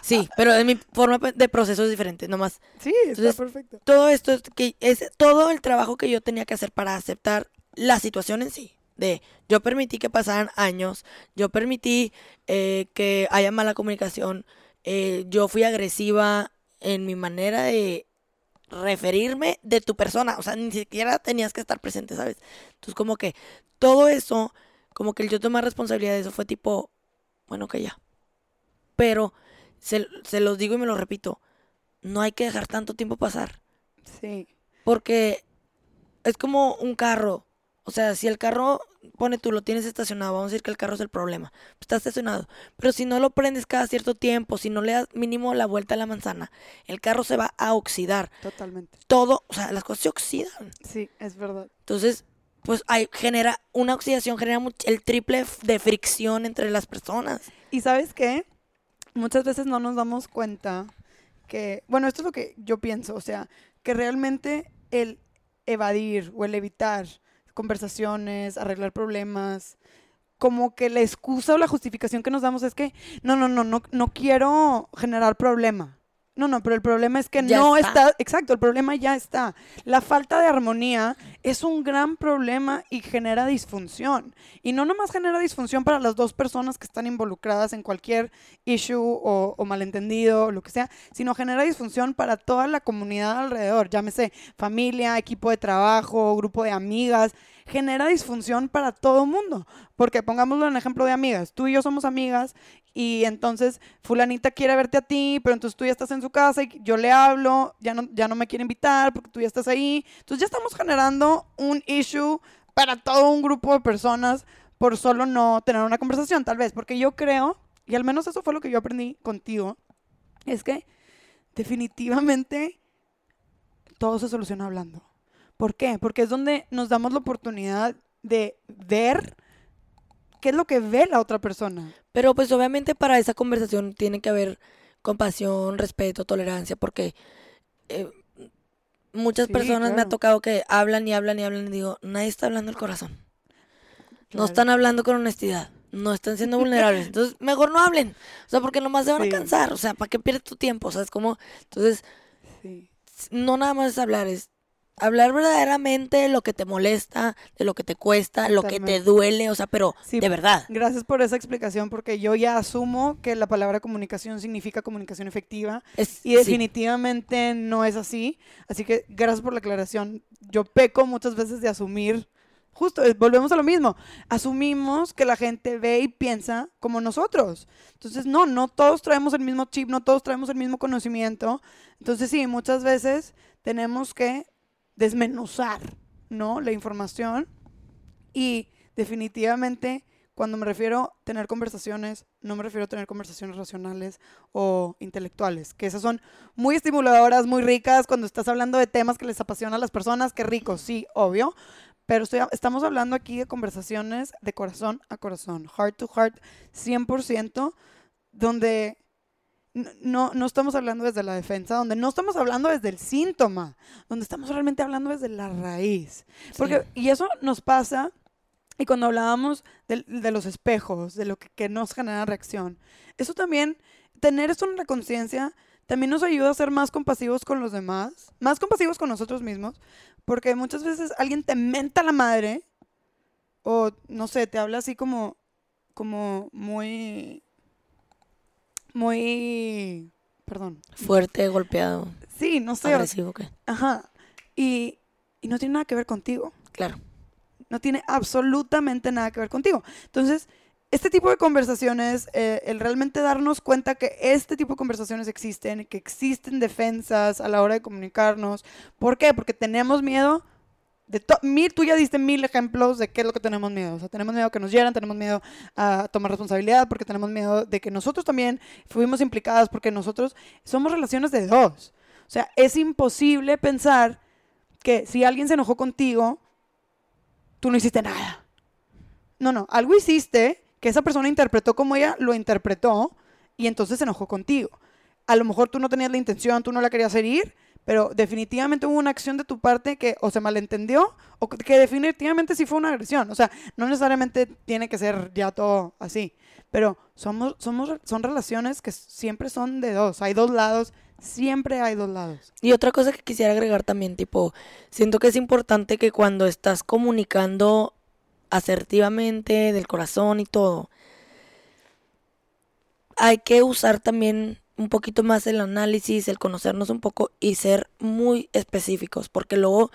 sí, pero de mi forma de proceso es diferente, nomás. sí, está entonces, perfecto. Todo esto es que es todo el trabajo que yo tenía que hacer para aceptar la situación en sí. De yo permití que pasaran años, yo permití eh, que haya mala comunicación, eh, yo fui agresiva en mi manera de referirme de tu persona, o sea, ni siquiera tenías que estar presente, ¿sabes? Entonces como que todo eso, como que el yo tomar responsabilidad de eso fue tipo, bueno, que ya. Pero se, se los digo y me lo repito, no hay que dejar tanto tiempo pasar. Sí. Porque es como un carro. O sea, si el carro, pone tú, lo tienes estacionado, vamos a decir que el carro es el problema. Pues está estacionado. Pero si no lo prendes cada cierto tiempo, si no le das mínimo la vuelta a la manzana, el carro se va a oxidar. Totalmente. Todo, o sea, las cosas se oxidan. Sí, es verdad. Entonces, pues hay, genera, una oxidación genera el triple de fricción entre las personas. Y sabes qué? Muchas veces no nos damos cuenta que, bueno, esto es lo que yo pienso, o sea, que realmente el evadir o el evitar conversaciones, arreglar problemas, como que la excusa o la justificación que nos damos es que, no, no, no, no, no quiero generar problema. No, no, pero el problema es que Ya no está. está, exacto, el problema ya está. La falta de armonía es un gran problema y genera disfunción. Y no nomás genera disfunción para las dos personas que están involucradas en cualquier issue o, o malentendido o lo que sea, sino genera disfunción para toda la comunidad alrededor, llámese familia, equipo de trabajo, grupo de amigas, genera disfunción para todo mundo. Porque pongámoslo en ejemplo de amigas, tú y yo somos amigas y entonces fulanita quiere verte a ti, pero entonces tú ya estás en su casa y yo le hablo, ya no, ya no me quiere invitar porque tú ya estás ahí. Entonces ya estamos generando un issue para todo un grupo de personas por solo no tener una conversación, tal vez. Porque yo creo, y al menos eso fue lo que yo aprendí contigo, es que definitivamente todo se soluciona hablando. ¿Por qué? Porque es donde nos damos la oportunidad de ver qué es lo que ve la otra persona. Pero pues obviamente para esa conversación tiene que haber compasión, respeto, tolerancia, porque eh, muchas Sí, personas me ha tocado que hablan y hablan y hablan y digo, nadie está hablando el corazón. No están hablando con honestidad. No están siendo vulnerables. Entonces, mejor no hablen. O sea, porque nomás se van Sí. a cansar. O sea, ¿para qué pierdes tu tiempo? O sea, es como... Entonces, Sí. no nada más es hablar, es hablar verdaderamente de lo que te molesta, de lo que te cuesta, lo que te duele, o sea, pero Sí, de verdad. Gracias por esa explicación porque yo ya asumo que la palabra comunicación significa comunicación efectiva Es, y sí. definitivamente no es así. Así que gracias por la aclaración. Yo peco muchas veces de asumir, justo, eh, volvemos a lo mismo, asumimos que la gente ve y piensa como nosotros. Entonces, no, no todos traemos el mismo chip, no todos traemos el mismo conocimiento. Entonces, sí, muchas veces tenemos que desmenuzar, ¿no? La información y definitivamente cuando me refiero a tener conversaciones, no me refiero a tener conversaciones racionales o intelectuales, que esas son muy estimuladoras, muy ricas cuando estás hablando de temas que les apasiona a las personas, qué rico, sí, obvio, pero estamos hablando aquí de conversaciones de corazón a corazón, heart to heart, 100%, donde no, no estamos hablando desde la defensa, donde no estamos hablando desde el síntoma, donde estamos realmente hablando desde la raíz. Porque, y eso nos pasa, y cuando hablábamos del- de, los espejos, de lo que, que nos genera reacción, eso también, tener esto en la conciencia, también nos ayuda a ser más compasivos con los demás, más compasivos con nosotros mismos, porque muchas veces alguien te menta la madre, o no sé, te habla así como, como muy, muy, perdón, Fuerte, golpeado, sí, no sé, agresivo, ¿qué? ajá, y, y no tiene nada que ver contigo. Claro. no tiene absolutamente nada que ver contigo. Entonces, este tipo de conversaciones, eh, el realmente darnos cuenta que este tipo de conversaciones existen, que existen defensas a la hora de comunicarnos. ¿Por qué? Porque tenemos miedo de mil, tú ya diste mil ejemplos de qué es lo que tenemos miedo. O sea, tenemos miedo a que nos hieran, tenemos miedo a tomar responsabilidad, porque tenemos miedo de que nosotros también fuimos implicadas, porque nosotros somos relaciones de dos. O sea, es imposible pensar que si alguien se enojó contigo, tú no hiciste nada. No, no, algo hiciste que esa persona interpretó como ella lo interpretó y entonces se enojó contigo. A lo mejor tú no tenías la intención, tú no la querías herir, pero definitivamente hubo una acción de tu parte que o se malentendió o que definitivamente sí fue una agresión. O sea, no necesariamente tiene que ser ya todo así, pero somos, somos, son relaciones que siempre son de dos, hay dos lados, siempre hay dos lados. Y otra cosa que quisiera agregar también, tipo, siento que es importante que cuando estás comunicando asertivamente, del corazón y todo, hay que usar también un poquito más el análisis, el conocernos un poco y ser muy específicos, porque luego,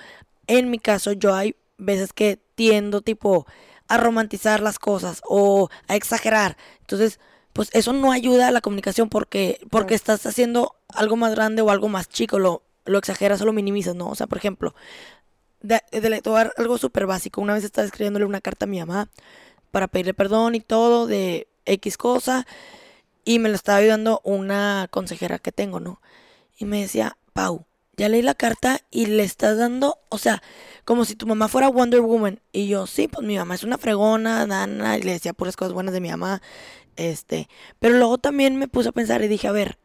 en mi caso, yo hay veces que tiendo tipo a romantizar las cosas o a exagerar. Entonces, pues eso no ayuda a la comunicación porque, porque estás haciendo algo más grande o algo más chico, lo, lo exageras o lo minimizas, ¿no? O sea, por ejemplo, de, de, algo súper básico. Una vez estaba escribiéndole una carta a mi mamá para pedirle perdón y todo de X cosa y me lo estaba ayudando una consejera que tengo, ¿no? Y me decía, Pau, ya leí la carta y le estás dando, o sea, como si tu mamá fuera Wonder Woman. Y yo, sí, pues mi mamá es una fregona, Dana, y le decía puras cosas buenas de mi mamá. Este, pero luego también me puse a pensar y dije, a ver,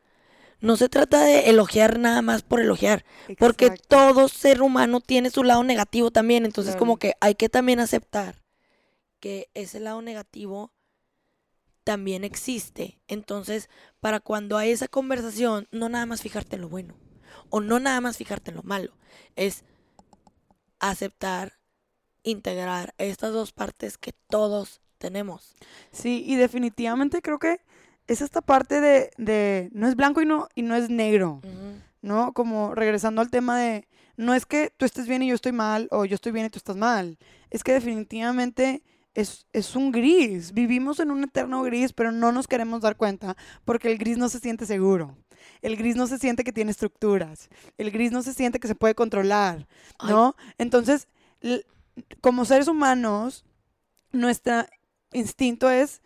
no se trata de elogiar nada más por elogiar, porque todo ser humano tiene su lado negativo también, entonces como que hay que también aceptar que ese lado negativo también existe. Entonces, para cuando hay esa conversación, no nada más fijarte en lo bueno o no nada más fijarte en lo malo, es aceptar, integrar estas dos partes que todos tenemos. Sí, y definitivamente creo que es esta parte de, de no es blanco y no, y no es negro, ¿no? Como regresando al tema de, no es que tú estés bien y yo estoy mal, o yo estoy bien y tú estás mal, es que definitivamente es, un gris. Vivimos en un eterno gris, pero no nos queremos dar cuenta porque el gris no se siente seguro. El gris no se siente que tiene estructuras. El gris no se siente que se puede controlar, ¿no? Entonces, como seres humanos, nuestro instinto es,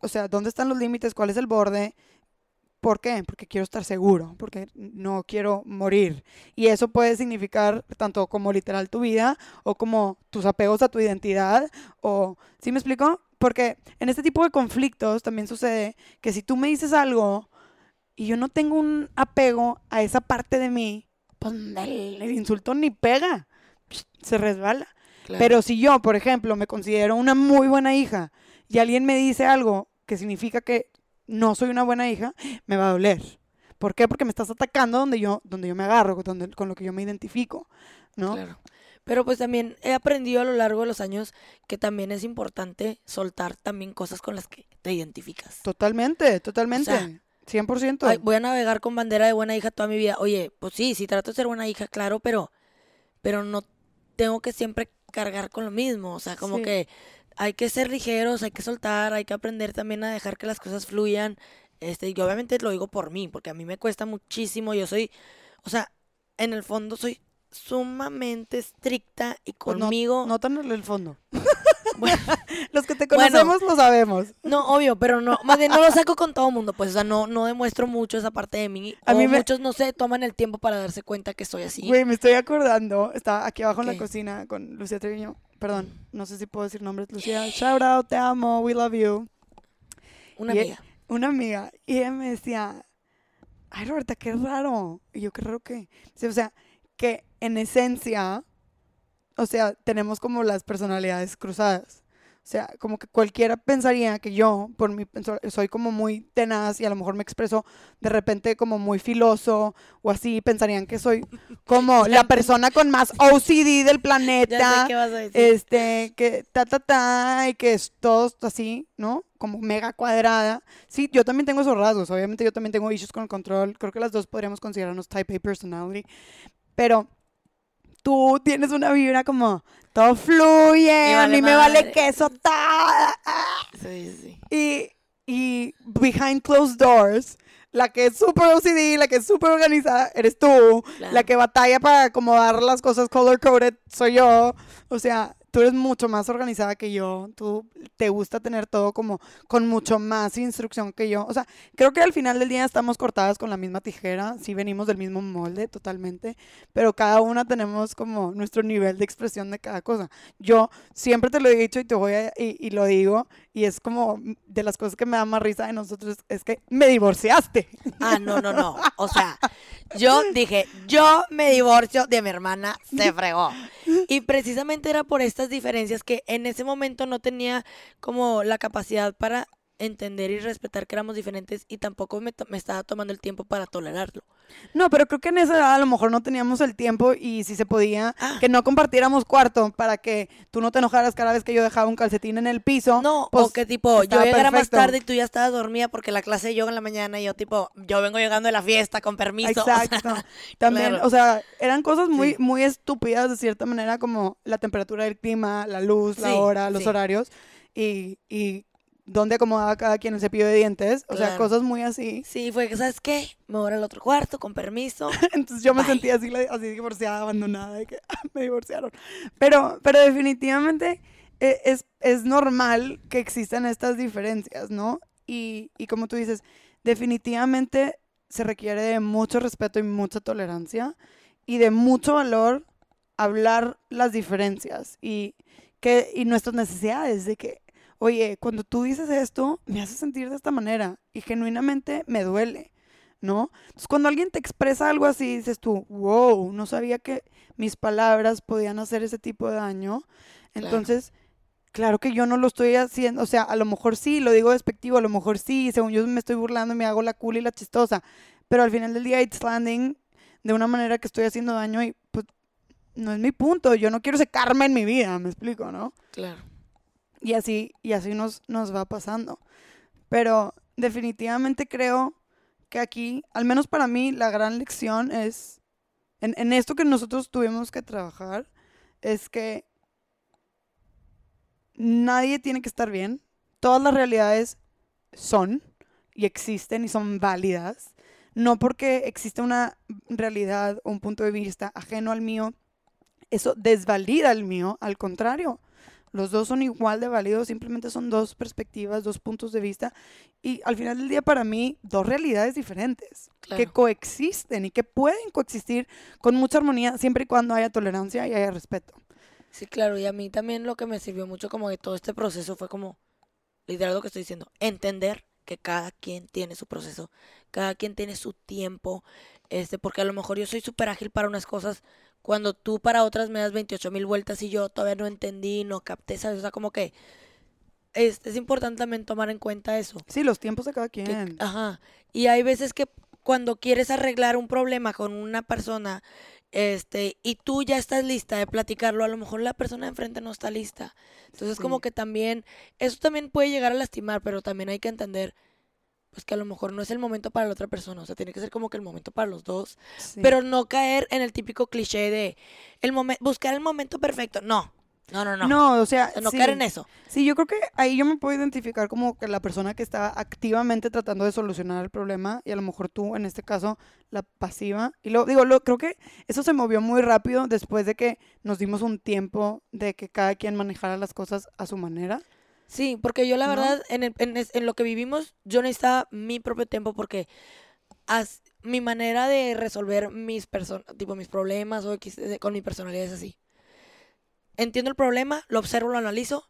o sea, ¿dónde están los límites? ¿Cuál es el borde? ¿Por qué? Porque quiero estar seguro, porque no quiero morir. Y eso puede significar tanto como literal tu vida o como tus apegos a tu identidad o, ¿sí me explico? Porque en este tipo de conflictos también sucede que si tú me dices algo y yo no tengo un apego a esa parte de mí, pues el, insulto ni pega, se resbala. Pero si yo, por ejemplo, me considero una muy buena hija y alguien me dice algo que significa que no soy una buena hija, me va a doler. ¿Por qué? Porque me estás atacando donde yo, donde yo me agarro, donde, con lo que yo me identifico, ¿no? Claro. Pero pues también he aprendido a lo largo de los años que también es importante soltar también cosas con las que te identificas. Totalmente, totalmente. 100%. voy a navegar con bandera de buena hija toda mi vida. Oye, pues sí, sí trato de ser buena hija, claro, pero, pero no tengo que siempre cargar con lo mismo. O sea, como que hay que ser ligeros, hay que soltar, hay que aprender también a dejar que las cosas fluyan. Este, y obviamente lo digo por mí, porque a mí me cuesta muchísimo. Yo soy, o sea, en el fondo soy sumamente estricta y pues conmigo. no, tan en el fondo. Bueno, los que te conocemos lo sabemos. No, obvio, pero no, más bien no lo saco con todo el mundo, pues, o sea, no, no demuestro mucho esa parte de mí. A mí muchos, no sé, toman el tiempo para darse cuenta que soy así. Güey, me estoy acordando, estaba aquí abajo en la cocina con Lucía Treviño perdón, no sé si puedo decir nombres, Lucía, shout out, te amo, we love you. Una amiga. una amiga. Y ella me decía, ay, Roberta, qué raro. Y yo, qué raro que. o sea, que en esencia, o sea, tenemos como las personalidades cruzadas. O sea, como que cualquiera pensaría que yo, por mi soy como muy tenaz y a lo mejor me expreso de repente como muy filoso o así, pensarían que soy como la persona con más OCD del planeta. Este, que ta ta ta y que es todo así, ¿no? Como mega cuadrada. Sí, yo también tengo esos rasgos. Obviamente yo también tengo issues con el control. Creo que las dos podríamos considerarnos type A personality. Pero tú tienes una vibra como todo fluye, a mí me vale queso todo. Sí, sí. Y, y behind closed doors, la que es súper OCD, la que es súper organizada, eres tú. La que batalla para acomodar las cosas color coded soy yo. O sea, tú eres mucho más organizada que yo, tú te gusta tener todo como con mucho más instrucción que yo. O sea, creo que al final del día estamos cortadas con la misma tijera, sí venimos del mismo molde totalmente, pero cada una tenemos como nuestro nivel de expresión de cada cosa. Yo siempre te lo he dicho y te voy a, y, y lo digo, y es como de las cosas que me da más risa de nosotros, es que me divorciaste. Ah, no, no, no. O sea, yo dije, yo me divorcio de mi hermana, se fregó. Y precisamente era por estas diferencias que en ese momento no tenía como la capacidad para entender y respetar que éramos diferentes y tampoco me, me estaba tomando el tiempo para tolerarlo. No, pero creo que en esa edad a lo mejor no teníamos el tiempo y si se podía, Ah. que no compartiéramos cuarto para que tú no te enojaras cada vez que yo dejaba un calcetín en el piso. No, pues, o que tipo, yo llegara más tarde y tú ya estabas dormida porque la clase de yoga en la mañana y yo tipo, yo vengo llegando de la fiesta con permiso. o sea, Exacto. También, claro. o sea, eran cosas muy, Sí. muy estúpidas de cierta manera, como la temperatura del clima, la luz, la Sí, hora, los sí. horarios y, y dónde acomodaba cada quien el cepillo de dientes. O sea, cosas muy así. sí, fue que, ¿sabes qué? Me voy al otro cuarto con permiso. Entonces yo me Bye. sentía así, así divorciada, abandonada, de que me divorciaron. Pero, pero definitivamente eh, es, es normal que existan estas diferencias, ¿no? Y, y como tú dices, definitivamente se requiere de mucho respeto y mucha tolerancia y de mucho valor hablar las diferencias y, que, y nuestras necesidades de que, oye, cuando tú dices esto, me hace sentir de esta manera y genuinamente me duele. ¿no? Entonces, cuando alguien te expresa algo así, dices tú, wow, no sabía que mis palabras podían hacer ese tipo de daño. Entonces, claro que yo no lo estoy haciendo, o sea, a lo mejor sí, lo digo despectivo, a lo mejor sí, según yo me estoy burlando y me hago la cool y la chistosa, pero al final del día it's landing de una manera que estoy haciendo daño y pues no es mi punto, yo no quiero ese karma en mi vida, me explico, ¿no? Claro. Y así, y así nos, nos va pasando. Pero definitivamente creo que aquí, al menos para mí, la gran lección es, en, en esto que nosotros tuvimos que trabajar, es que nadie tiene que estar bien. Todas las realidades son y existen y son válidas. No porque existe una realidad o un punto de vista ajeno al mío, eso desvalida el mío. Al contrario, los dos son igual de válidos, simplemente son dos perspectivas, dos puntos de vista y al final del día para mí dos realidades diferentes que coexisten y que pueden coexistir con mucha armonía siempre y cuando haya tolerancia y haya respeto. Sí, claro, y a mí también lo que me sirvió mucho como de todo este proceso fue como, literal lo que estoy diciendo, entender que cada quien tiene su proceso, cada quien tiene su tiempo, este, porque a lo mejor yo soy súper ágil para unas cosas, cuando tú para otras me das 28 mil vueltas y yo todavía no entendí, no capté, ¿sabes? O sea, como que es, es importante también tomar en cuenta eso. Sí, los tiempos de cada que- quien. ajá. Y hay veces que cuando quieres arreglar un problema con una persona, este, y tú ya estás lista de platicarlo, a lo mejor la persona de enfrente no está lista. Entonces, como Sí. que también, eso también puede llegar a lastimar, pero también hay que entender, pues que a lo mejor no es el momento para la otra persona, o sea, tiene que ser como que el momento para los dos, Sí. pero no caer en el típico cliché de el momen- buscar el momento perfecto. No, no, no, no. no, o sea, no sí. caer en eso. Sí, yo creo que ahí yo me puedo identificar como que la persona que estaba activamente tratando de solucionar el problema y a lo mejor tú, en este caso, la pasiva. Y lo digo, lo, creo que eso se movió muy rápido después de que nos dimos un tiempo de que cada quien manejara las cosas a su manera. Sí, porque yo la ¿No? verdad, en, el- en, es- en lo que vivimos, yo necesitaba mi propio tiempo porque as- mi manera de resolver mis tipo mis problemas o eh, con mi personalidad es así. Entiendo el problema, lo observo, lo analizo,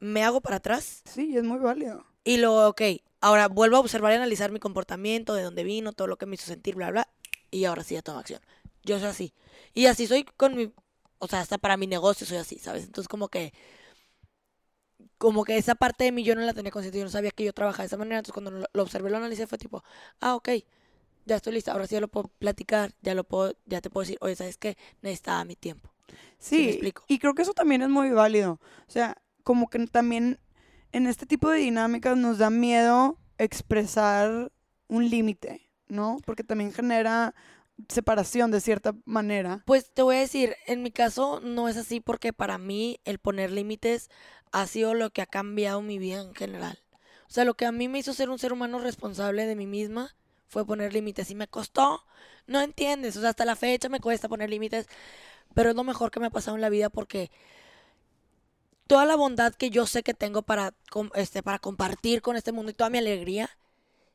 me hago para atrás Sí, es muy válido. y lo, ok, ahora vuelvo a observar y analizar mi comportamiento, de dónde vino, todo lo que me hizo sentir, bla, bla, y ahora sí ya tomo acción. Yo soy así. Y así soy con mi, o sea, hasta para mi negocio soy así, ¿sabes? Entonces como que, como que esa parte de mí yo no la tenía consciente, yo no sabía que yo trabajaba de esa manera, entonces cuando lo, observé, lo analicé, fue tipo, ah, ok, ya estoy lista, ahora sí ya lo puedo platicar, ya lo puedo, ya te puedo decir, oye, ¿sabes qué? Necesitaba mi tiempo. ¿Sí me Sí, explico? y creo que eso también es muy válido. O sea, como que también en este tipo de dinámicas nos da miedo expresar un límite, ¿no? Porque también genera separación de cierta manera. Pues te voy a decir, en mi caso no es así porque para mí el poner límites ha sido lo que ha cambiado mi vida en general. O sea, lo que a mí me hizo ser un ser humano responsable de mí misma fue poner límites y me costó, no entiendes, o sea, hasta la fecha me cuesta poner límites, pero es lo mejor que me ha pasado en la vida porque toda la bondad que yo sé que tengo para, este, para compartir con este mundo y toda mi alegría,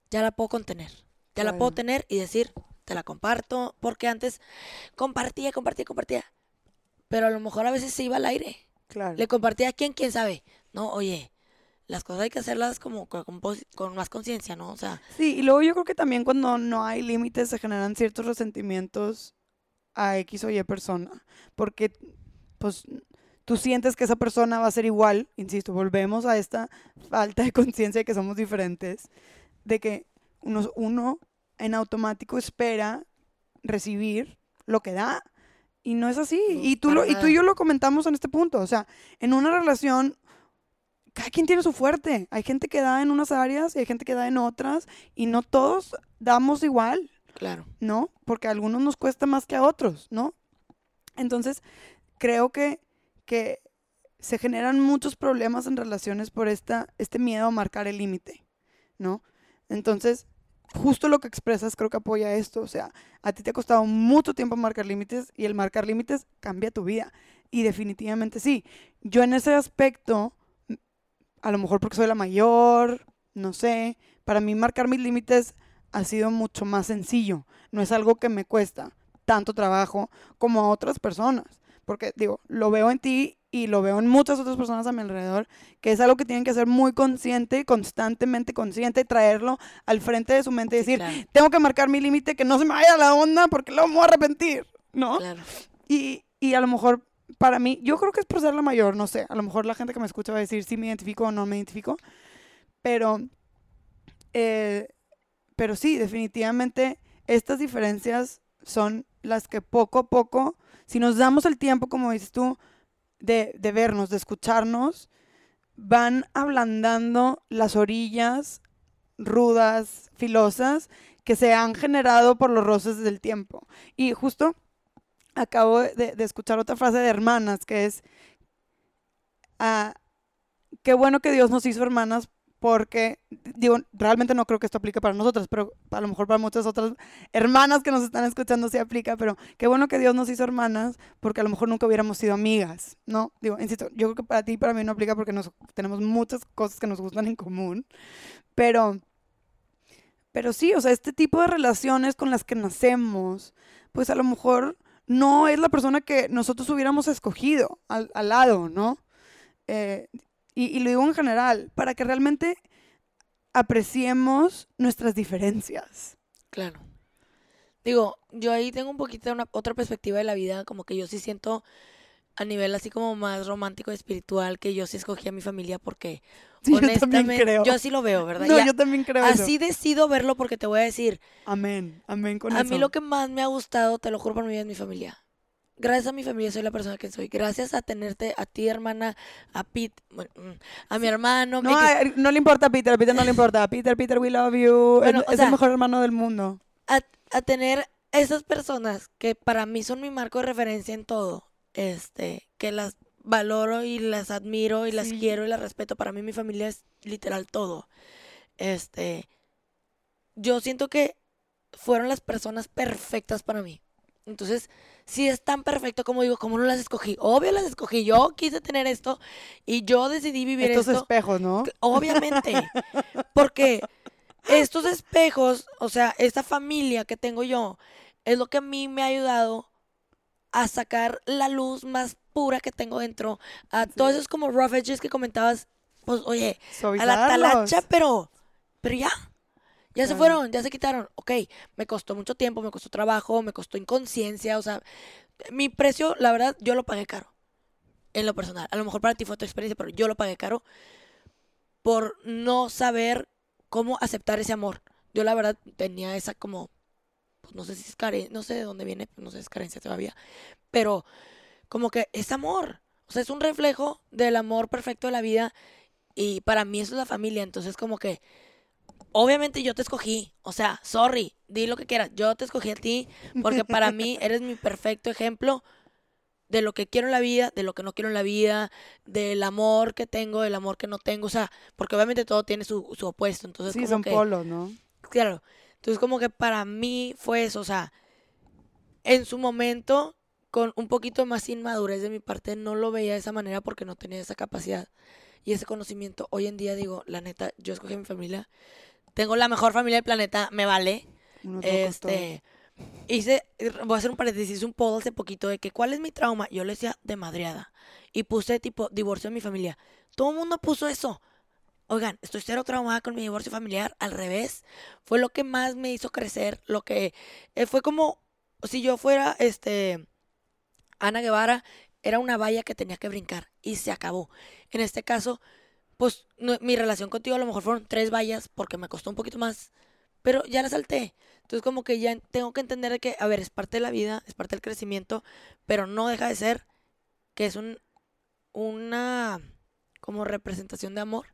ya la puedo contener. Ya la puedo tener y decir, te la comparto, porque antes compartía, compartía, compartía. Pero a lo mejor a veces se iba al aire. Claro. Le compartía a quién, quién sabe. No, oye, las cosas hay que hacerlas como con, con más conciencia, ¿no? O sea, Sí, y luego yo creo que también cuando no hay límites se generan ciertos resentimientos a X o Y persona, porque pues tú sientes que esa persona va a ser igual, insisto, volvemos a esta falta de conciencia de que somos diferentes, de que uno, uno en automático espera recibir lo que da. Y no es así. No, y, tú lo, y tú y yo lo comentamos en este punto. O sea, en una relación, cada quien tiene su fuerte. Hay gente que da en unas áreas y hay gente que da en otras. Y no todos damos igual, claro. ¿no? Porque a algunos nos cuesta más que a otros, ¿no? Entonces, creo que, que se generan muchos problemas en relaciones por esta, este miedo a marcar el límite, ¿no? Entonces, justo lo que expresas creo que apoya esto. O sea, a ti te ha costado mucho tiempo marcar límites y el marcar límites cambia tu vida. Y definitivamente sí. Yo en ese aspecto, a lo mejor porque soy la mayor, no sé, para mí marcar mis límites ha sido mucho más sencillo. No es algo que me cuesta tanto trabajo como a otras personas. Porque digo, lo veo en ti y lo veo en muchas otras personas a mi alrededor, que es algo que tienen que ser muy consciente y constantemente consciente y traerlo al frente de su mente y Sí, decir, claro, tengo que marcar mi límite, que no se me vaya la onda porque luego me voy a arrepentir, ¿no? claro. Y, y a lo mejor para mí, yo creo que es por ser la mayor, no sé, a lo mejor la gente que me escucha va a decir si me identifico o no me identifico, pero, eh, pero sí, definitivamente estas diferencias son las que poco a poco, si nos damos el tiempo, como dices tú, de, vernos, de escucharnos, van ablandando las orillas rudas, filosas, que se han generado por los roces del tiempo. Y justo acabo de, de escuchar otra frase de hermanas que es, ah, qué bueno que Dios nos hizo hermanas porque, digo, realmente no creo que esto aplique para nosotras, pero a lo mejor para muchas otras hermanas que nos están escuchando sí aplica, pero qué bueno que Dios nos hizo hermanas porque a lo mejor nunca hubiéramos sido amigas, ¿no? Digo, insisto, yo creo que para ti y para mí no aplica porque nos, tenemos muchas cosas que nos gustan en común, pero, pero sí, o sea, este tipo de relaciones con las que nacemos, pues a lo mejor no es la persona que nosotros hubiéramos escogido al, al lado, ¿no? Eh, y, y lo digo en general, para que realmente apreciemos nuestras diferencias. Claro. Digo, yo ahí tengo un poquito una, otra perspectiva de la vida, como que yo sí siento a nivel así como más romántico y espiritual que yo sí escogí a mi familia porque Sí, yo también honestamente creo. yo así lo veo, ¿verdad? No, a- yo también creo eso. así decido verlo porque te voy a decir, Amén, amén con a eso. mí lo que más me ha gustado, te lo juro por mi vida, es mi familia. Gracias a mi familia soy la persona que soy. Gracias a tenerte a ti, hermana, a Pete, mm, a mi hermano, No, ay, no le importa a Peter, a Peter no le importa. Peter, Peter, we love you. Bueno, es o es sea- el mejor hermano del mundo. a, a tener esas personas que para mí son mi marco de referencia en todo, este, que las valoro y las admiro y las Sí. quiero y las respeto. Para mí mi familia es literal todo. Este, yo siento que fueron las personas perfectas para mí. Entonces, si es tan perfecto como digo, ¿cómo no las escogí? Obvio las escogí. Yo quise tener esto y yo decidí vivir Estos esto. espejos, ¿no? Obviamente. Porque estos espejos, o sea, esta familia que tengo yo, es lo que a mí me ha ayudado a sacar la luz más pura que tengo dentro. A todos esos como rough edges que comentabas, pues, oye, a la talacha, pero, pero ya. Ya se fueron, ya se quitaron. Ok, me costó mucho tiempo, me costó trabajo, me costó inconsciencia. O sea, mi precio, la verdad, yo lo pagué caro. En lo personal. A lo mejor para ti fue tu experiencia, pero yo lo pagué caro por no saber cómo aceptar ese amor. Yo la verdad tenía esa como, pues no sé si es carencia, no sé de dónde viene, no sé si es carencia todavía, pero como que es amor. O sea, es un reflejo del amor perfecto de la vida y para mí eso es la familia. Entonces como que, obviamente yo te escogí. O sea, sorry, di lo que quieras. Yo te escogí a ti porque para mí eres mi perfecto ejemplo de lo que quiero en la vida, de lo que no quiero en la vida, del amor que tengo, del amor que no tengo, o sea, porque obviamente todo tiene su, su opuesto, entonces Sí, como son que, polos, ¿no? claro, entonces como que para mí fue eso, o sea, en su momento con un poquito más inmadurez de mi parte no lo veía de esa manera porque no tenía esa capacidad y ese conocimiento. Hoy en día digo, la neta, yo escogí a mi familia. Tengo la mejor familia del planeta, me vale. Todos. Este, hice, voy a hacer un paréntesis, hice un poll hace poquito de que cuál es mi trauma. Yo le decía de madreada. Y puse tipo divorcio de mi familia. Todo el mundo puso eso. Oigan, estoy cero traumada con mi divorcio familiar. Al revés. Fue lo que más me hizo crecer. Lo que eh, fue como si yo fuera este Ana Guevara, era una valla que tenía que brincar y se acabó. En este caso, pues no- mi relación contigo a lo mejor fueron tres vallas porque me costó un poquito más, pero ya la salté. Entonces como que ya en- tengo que entender de que, a ver, es parte de la vida, es parte del crecimiento, pero no deja de ser que es un, una como representación de amor.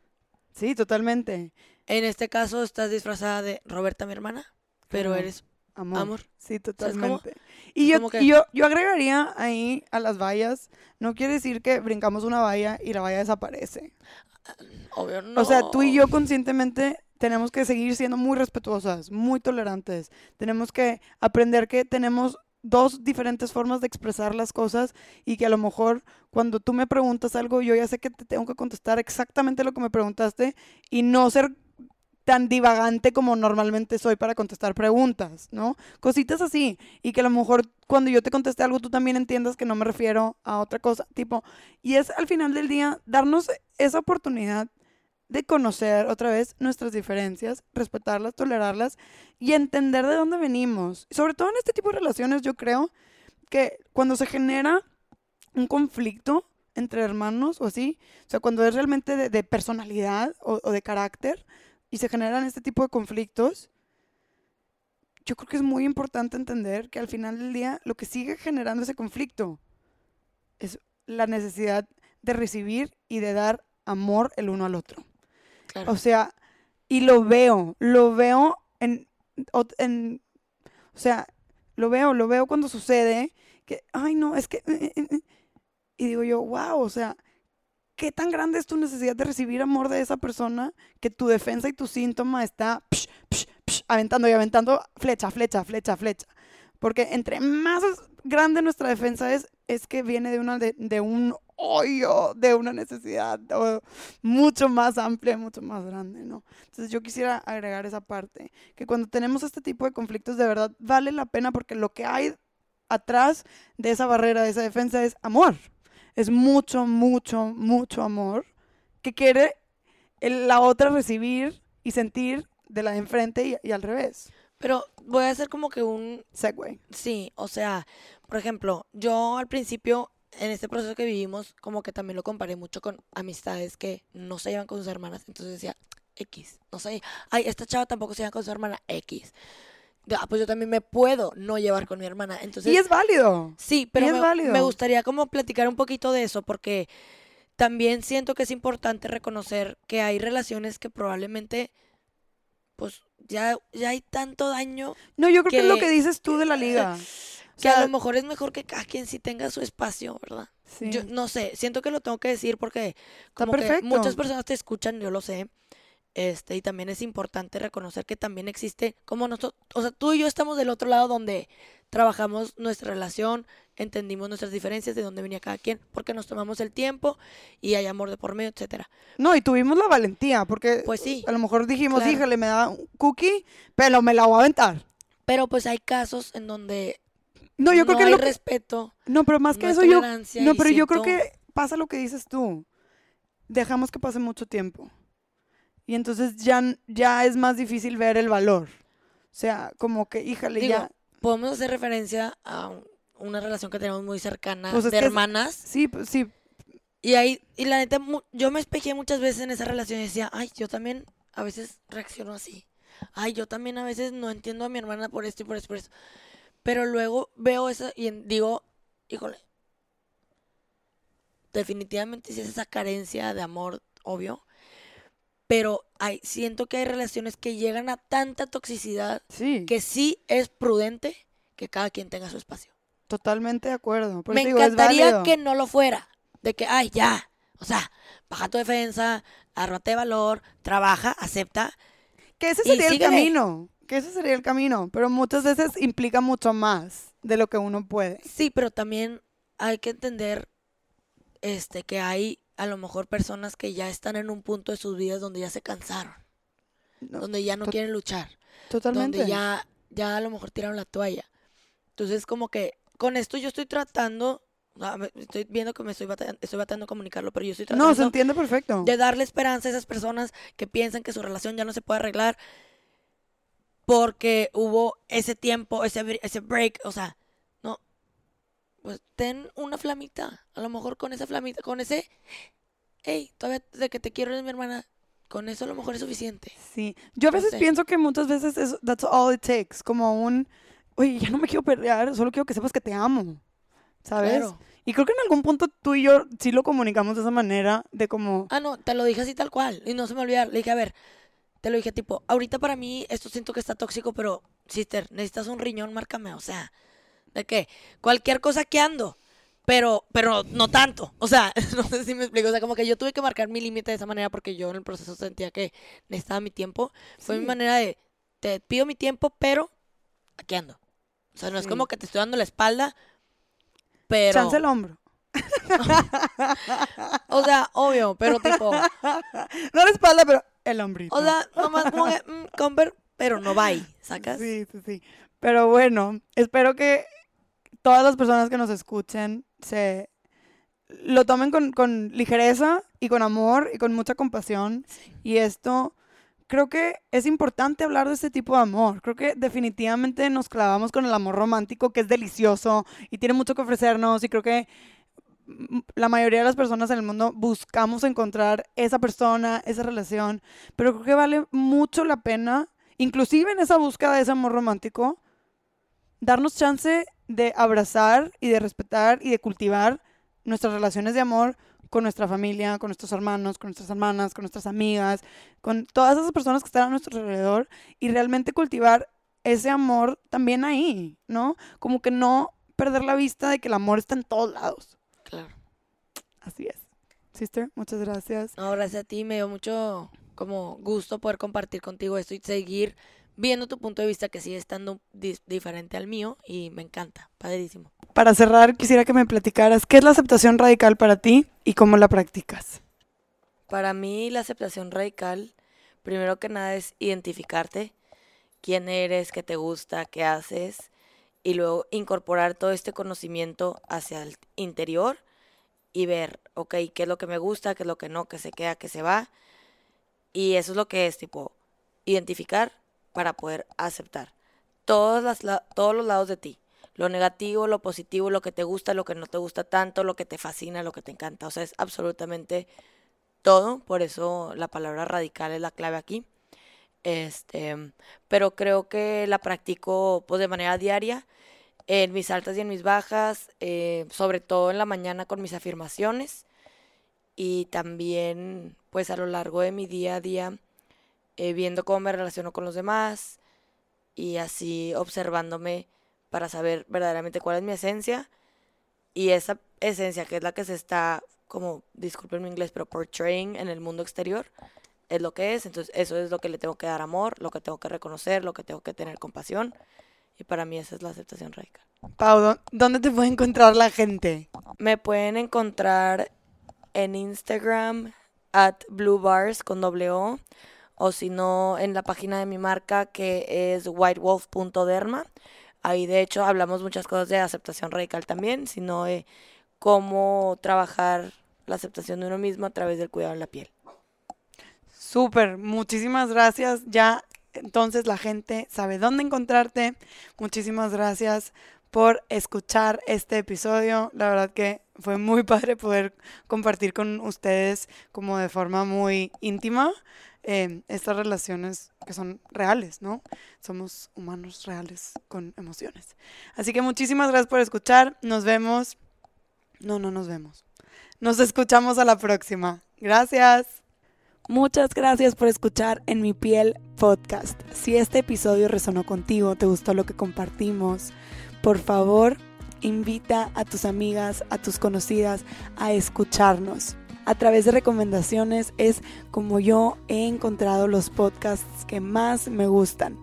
Sí, totalmente. En este caso estás disfrazada de Roberta, mi hermana, pero Amor. eres Amor. amor. Sí, totalmente. Y yo, como que- y yo, yo agregaría ahí a las vallas, no quiere decir que brincamos una valla y la valla desaparece. Obvio, no. O sea, tú y yo conscientemente tenemos que seguir siendo muy respetuosas, muy tolerantes. Tenemos que aprender que tenemos dos diferentes formas de expresar las cosas y que a lo mejor cuando tú me preguntas algo, yo ya sé que te tengo que contestar exactamente lo que me preguntaste y no ser tan divagante como normalmente soy para contestar preguntas, ¿no? Cositas así. Y que a lo mejor cuando yo te conteste algo, tú también entiendas que no me refiero a otra cosa. Tipo, y es al final del día darnos esa oportunidad de conocer otra vez nuestras diferencias, respetarlas, tolerarlas y entender de dónde venimos. Sobre todo en este tipo de relaciones, yo creo que cuando se genera un conflicto entre hermanos o así, o sea, cuando es realmente de, personalidad o de carácter y se generan este tipo de conflictos, yo creo que es muy importante entender que al final del día lo que sigue generando ese conflicto es la necesidad de recibir y de dar amor el uno al otro. Claro. O sea, y lo veo, lo veo en- o sea, lo veo, lo veo cuando sucede, que, ay no, es que, eh, eh, eh", y digo yo, wow, o sea, ¿qué tan grande es tu necesidad de recibir amor de esa persona que tu defensa y tu síntoma está psh, psh, psh, aventando y aventando flecha, flecha, flecha, flecha? Porque entre más grande nuestra defensa es, es que viene de, una, de, de un hoyo, de una necesidad mucho más amplia, mucho más grande, ¿no? Entonces yo quisiera agregar esa parte, que cuando tenemos este tipo de conflictos de verdad vale la pena porque lo que hay atrás de esa barrera, de esa defensa es amor. Es mucho, mucho, mucho amor que quiere el- la otra recibir y sentir de la de enfrente y, y al revés. Pero voy a hacer como que un Segway. Sí, o sea, por ejemplo, yo al principio, en este proceso que vivimos, como que también lo comparé mucho con amistades que no se llevan con sus hermanas. Entonces decía, X, no sé, ay, esta chava tampoco se lleva con su hermana, X. Ya, pues yo también me puedo no llevar con mi hermana. Entonces, y es válido. sí, pero es me, válido. me gustaría como platicar un poquito de eso, porque también siento que es importante reconocer que hay relaciones que probablemente, pues, ya, ya hay tanto daño No, yo creo que, es lo que- que dices tú de la liga. O que a sea, lo mejor es mejor que cada quien sí tenga su espacio, ¿verdad? sí. Yo no sé, siento que lo tengo que decir porque como que muchas personas te escuchan, yo lo sé. Este, y también es importante reconocer que también existe, como nosotros, o sea, tú y yo estamos del otro lado donde trabajamos nuestra relación, entendimos nuestras diferencias, de dónde venía cada quien, porque nos tomamos el tiempo y hay amor de por medio, etcétera. No, y tuvimos la valentía, porque Pues sí, a lo mejor dijimos, claro. híjole, me da un cookie, pero me la voy a aventar. pero pues hay casos en donde No, yo creo que hay es lo que... respeto, No, pero más que no eso yo... No, pero yo creo que pasa lo que dices tú. Dejamos que pase mucho tiempo. Y entonces ya, ya es más difícil ver el valor. O sea, como que, híjale, Digo, ya... podemos hacer referencia a un- una relación que tenemos muy cercana Pues es de que es- hermanas. Sí, pues, sí, Y ahí, y la neta, yo me espejé muchas veces en esa relación y decía, ay, yo también a veces reacciono así. Ay, yo también a veces no entiendo a mi hermana por esto y por esto y por eso. Pero luego veo eso y digo, híjole, definitivamente sí es esa carencia de amor, obvio. Pero hay, siento que hay relaciones que llegan a tanta toxicidad sí. que sí es prudente que cada quien tenga su espacio. Totalmente de acuerdo. Me digo, encantaría que no lo fuera. De que, ay, ya. O sea, baja tu defensa, ármate de valor, trabaja, acepta. Que ese sería el camino. Que ese sería el camino. Pero muchas veces implica mucho más. de lo que uno puede. Sí, pero también hay que entender este que hay a lo mejor personas que ya están en un punto de sus vidas donde ya se cansaron, No, donde ya no quieren luchar, totalmente. donde ya ya a lo mejor tiraron la toalla. Entonces, como que con esto yo estoy tratando, estoy viendo que me estoy batallando, estoy batallando comunicarlo, pero yo estoy No, se tratando entiende perfecto. de darle esperanza a esas personas que piensan que su relación ya no se puede arreglar porque hubo ese tiempo, ese, ese break, o sea, pues ten una flamita, a lo mejor con esa flamita, con ese, hey, todavía de que te quiero eres mi hermana, con eso a lo mejor es suficiente. Sí. Yo a No veces sé. pienso que muchas veces es, that's all it takes. Como un, oye, ya no me quiero pelear, solo quiero que sepas que te amo. ¿Sabes? Claro. Y creo que en algún punto tú y yo sí lo comunicamos de esa manera, de como, Ah, no, te lo dije así tal cual. Y no se me olvidar. Le dije, a ver, te lo dije tipo, ahorita para mí esto siento que está tóxico, pero, sister, necesitas un riñón, márcame. O sea, ¿de qué? Cualquier cosa que ando. Pero, pero no tanto. O sea, no sé si me explico. O sea, como que yo tuve que marcar mi límite de esa manera porque yo en el proceso sentía que necesitaba mi tiempo. Fue mi manera de, te pido mi tiempo, pero aquí ando. O sea, no es como que te estoy dando la espalda, pero... chance el hombro. O sea, obvio, pero tipo... No la espalda, pero el hombrito. O sea, nomás como que, mm, Conver, pero no va ahí, ¿sacas? Sí, sí, sí. Pero bueno, espero que todas las personas que nos escuchen se lo tomen con, con ligereza y con amor y con mucha compasión. Y esto, creo que es importante hablar de este tipo de amor. Creo que definitivamente nos clavamos con el amor romántico, que es delicioso y tiene mucho que ofrecernos. Y creo que mm, la mayoría de las personas en el mundo buscamos encontrar esa persona, esa relación. Pero creo que vale mucho la pena, inclusive en esa búsqueda de ese amor romántico, darnos chance de abrazar y de respetar y de cultivar nuestras relaciones de amor con nuestra familia, con nuestros hermanos, con nuestras hermanas, con nuestras amigas, con todas esas personas que están a nuestro alrededor y realmente cultivar ese amor también ahí, ¿no? Como que no perder la vista de que el amor está en todos lados. Claro. Así es. Sister, muchas gracias. No, gracias a ti, me dio mucho como gusto poder compartir contigo esto y seguir viendo tu punto de vista que sigue estando diferente al mío y me encanta, padrísimo. Para cerrar, quisiera que me platicaras qué es la aceptación radical para ti y cómo la practicas. Para mí la aceptación radical, primero que nada es identificarte, quién eres, qué te gusta, qué haces, y luego incorporar todo este conocimiento hacia el interior y ver, ok, qué es lo que me gusta, qué es lo que no, qué se queda, qué se va. Y eso es lo que es, tipo, identificar para poder aceptar todos los lados de ti. Lo negativo, lo positivo, lo que te gusta, lo que no te gusta tanto, lo que te fascina, lo que te encanta. O sea, es absolutamente todo, por eso la palabra radical es la clave aquí. Este, pero creo que la practico pues de manera diaria, en mis altas y en mis bajas, eh, sobre todo en la mañana con mis afirmaciones y también pues a lo largo de mi día a día eh, viendo cómo me relaciono con los demás y así observándome para saber verdaderamente cuál es mi esencia y esa esencia que es la que se está como, disculpen mi inglés, pero portraying en el mundo exterior es lo que es, entonces eso es lo que le tengo que dar amor, lo que tengo que reconocer, lo que tengo que tener compasión y para mí esa es la aceptación radical. Pau, ¿dó- ¿dónde te puede encontrar la gente? Me pueden encontrar en Instagram at bluebars con doble O o si no en la página de mi marca que es whitewolf.derma. Ahí de hecho hablamos muchas cosas de aceptación radical también, sino de cómo trabajar la aceptación de uno mismo a través del cuidado de la piel. Súper, muchísimas gracias. Ya entonces la gente sabe dónde encontrarte. Muchísimas gracias por escuchar este episodio. La verdad que fue muy padre poder compartir con ustedes como de forma muy íntima eh, estas relaciones que son reales, ¿no? Somos humanos reales con emociones. Así que muchísimas gracias por escuchar. Nos vemos. No, no nos vemos. Nos escuchamos a la próxima. Gracias. Muchas gracias por escuchar En mi piel podcast. Si este episodio resonó contigo, te gustó lo que compartimos, por favor, invita a tus amigas, a tus conocidas a escucharnos. A través de recomendaciones es como yo he encontrado los podcasts que más me gustan.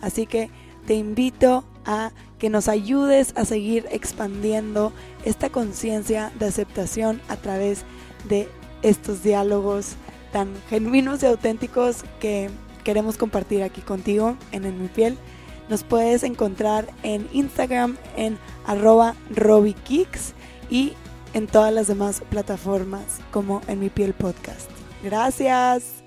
Así que te invito a que nos ayudes a seguir expandiendo esta conciencia de aceptación a través de estos diálogos tan genuinos y auténticos que queremos compartir aquí contigo en En Mi Piel. Nos puedes encontrar en Instagram en arroba robikicks y en todas las demás plataformas como En Mi Piel Podcast. Gracias.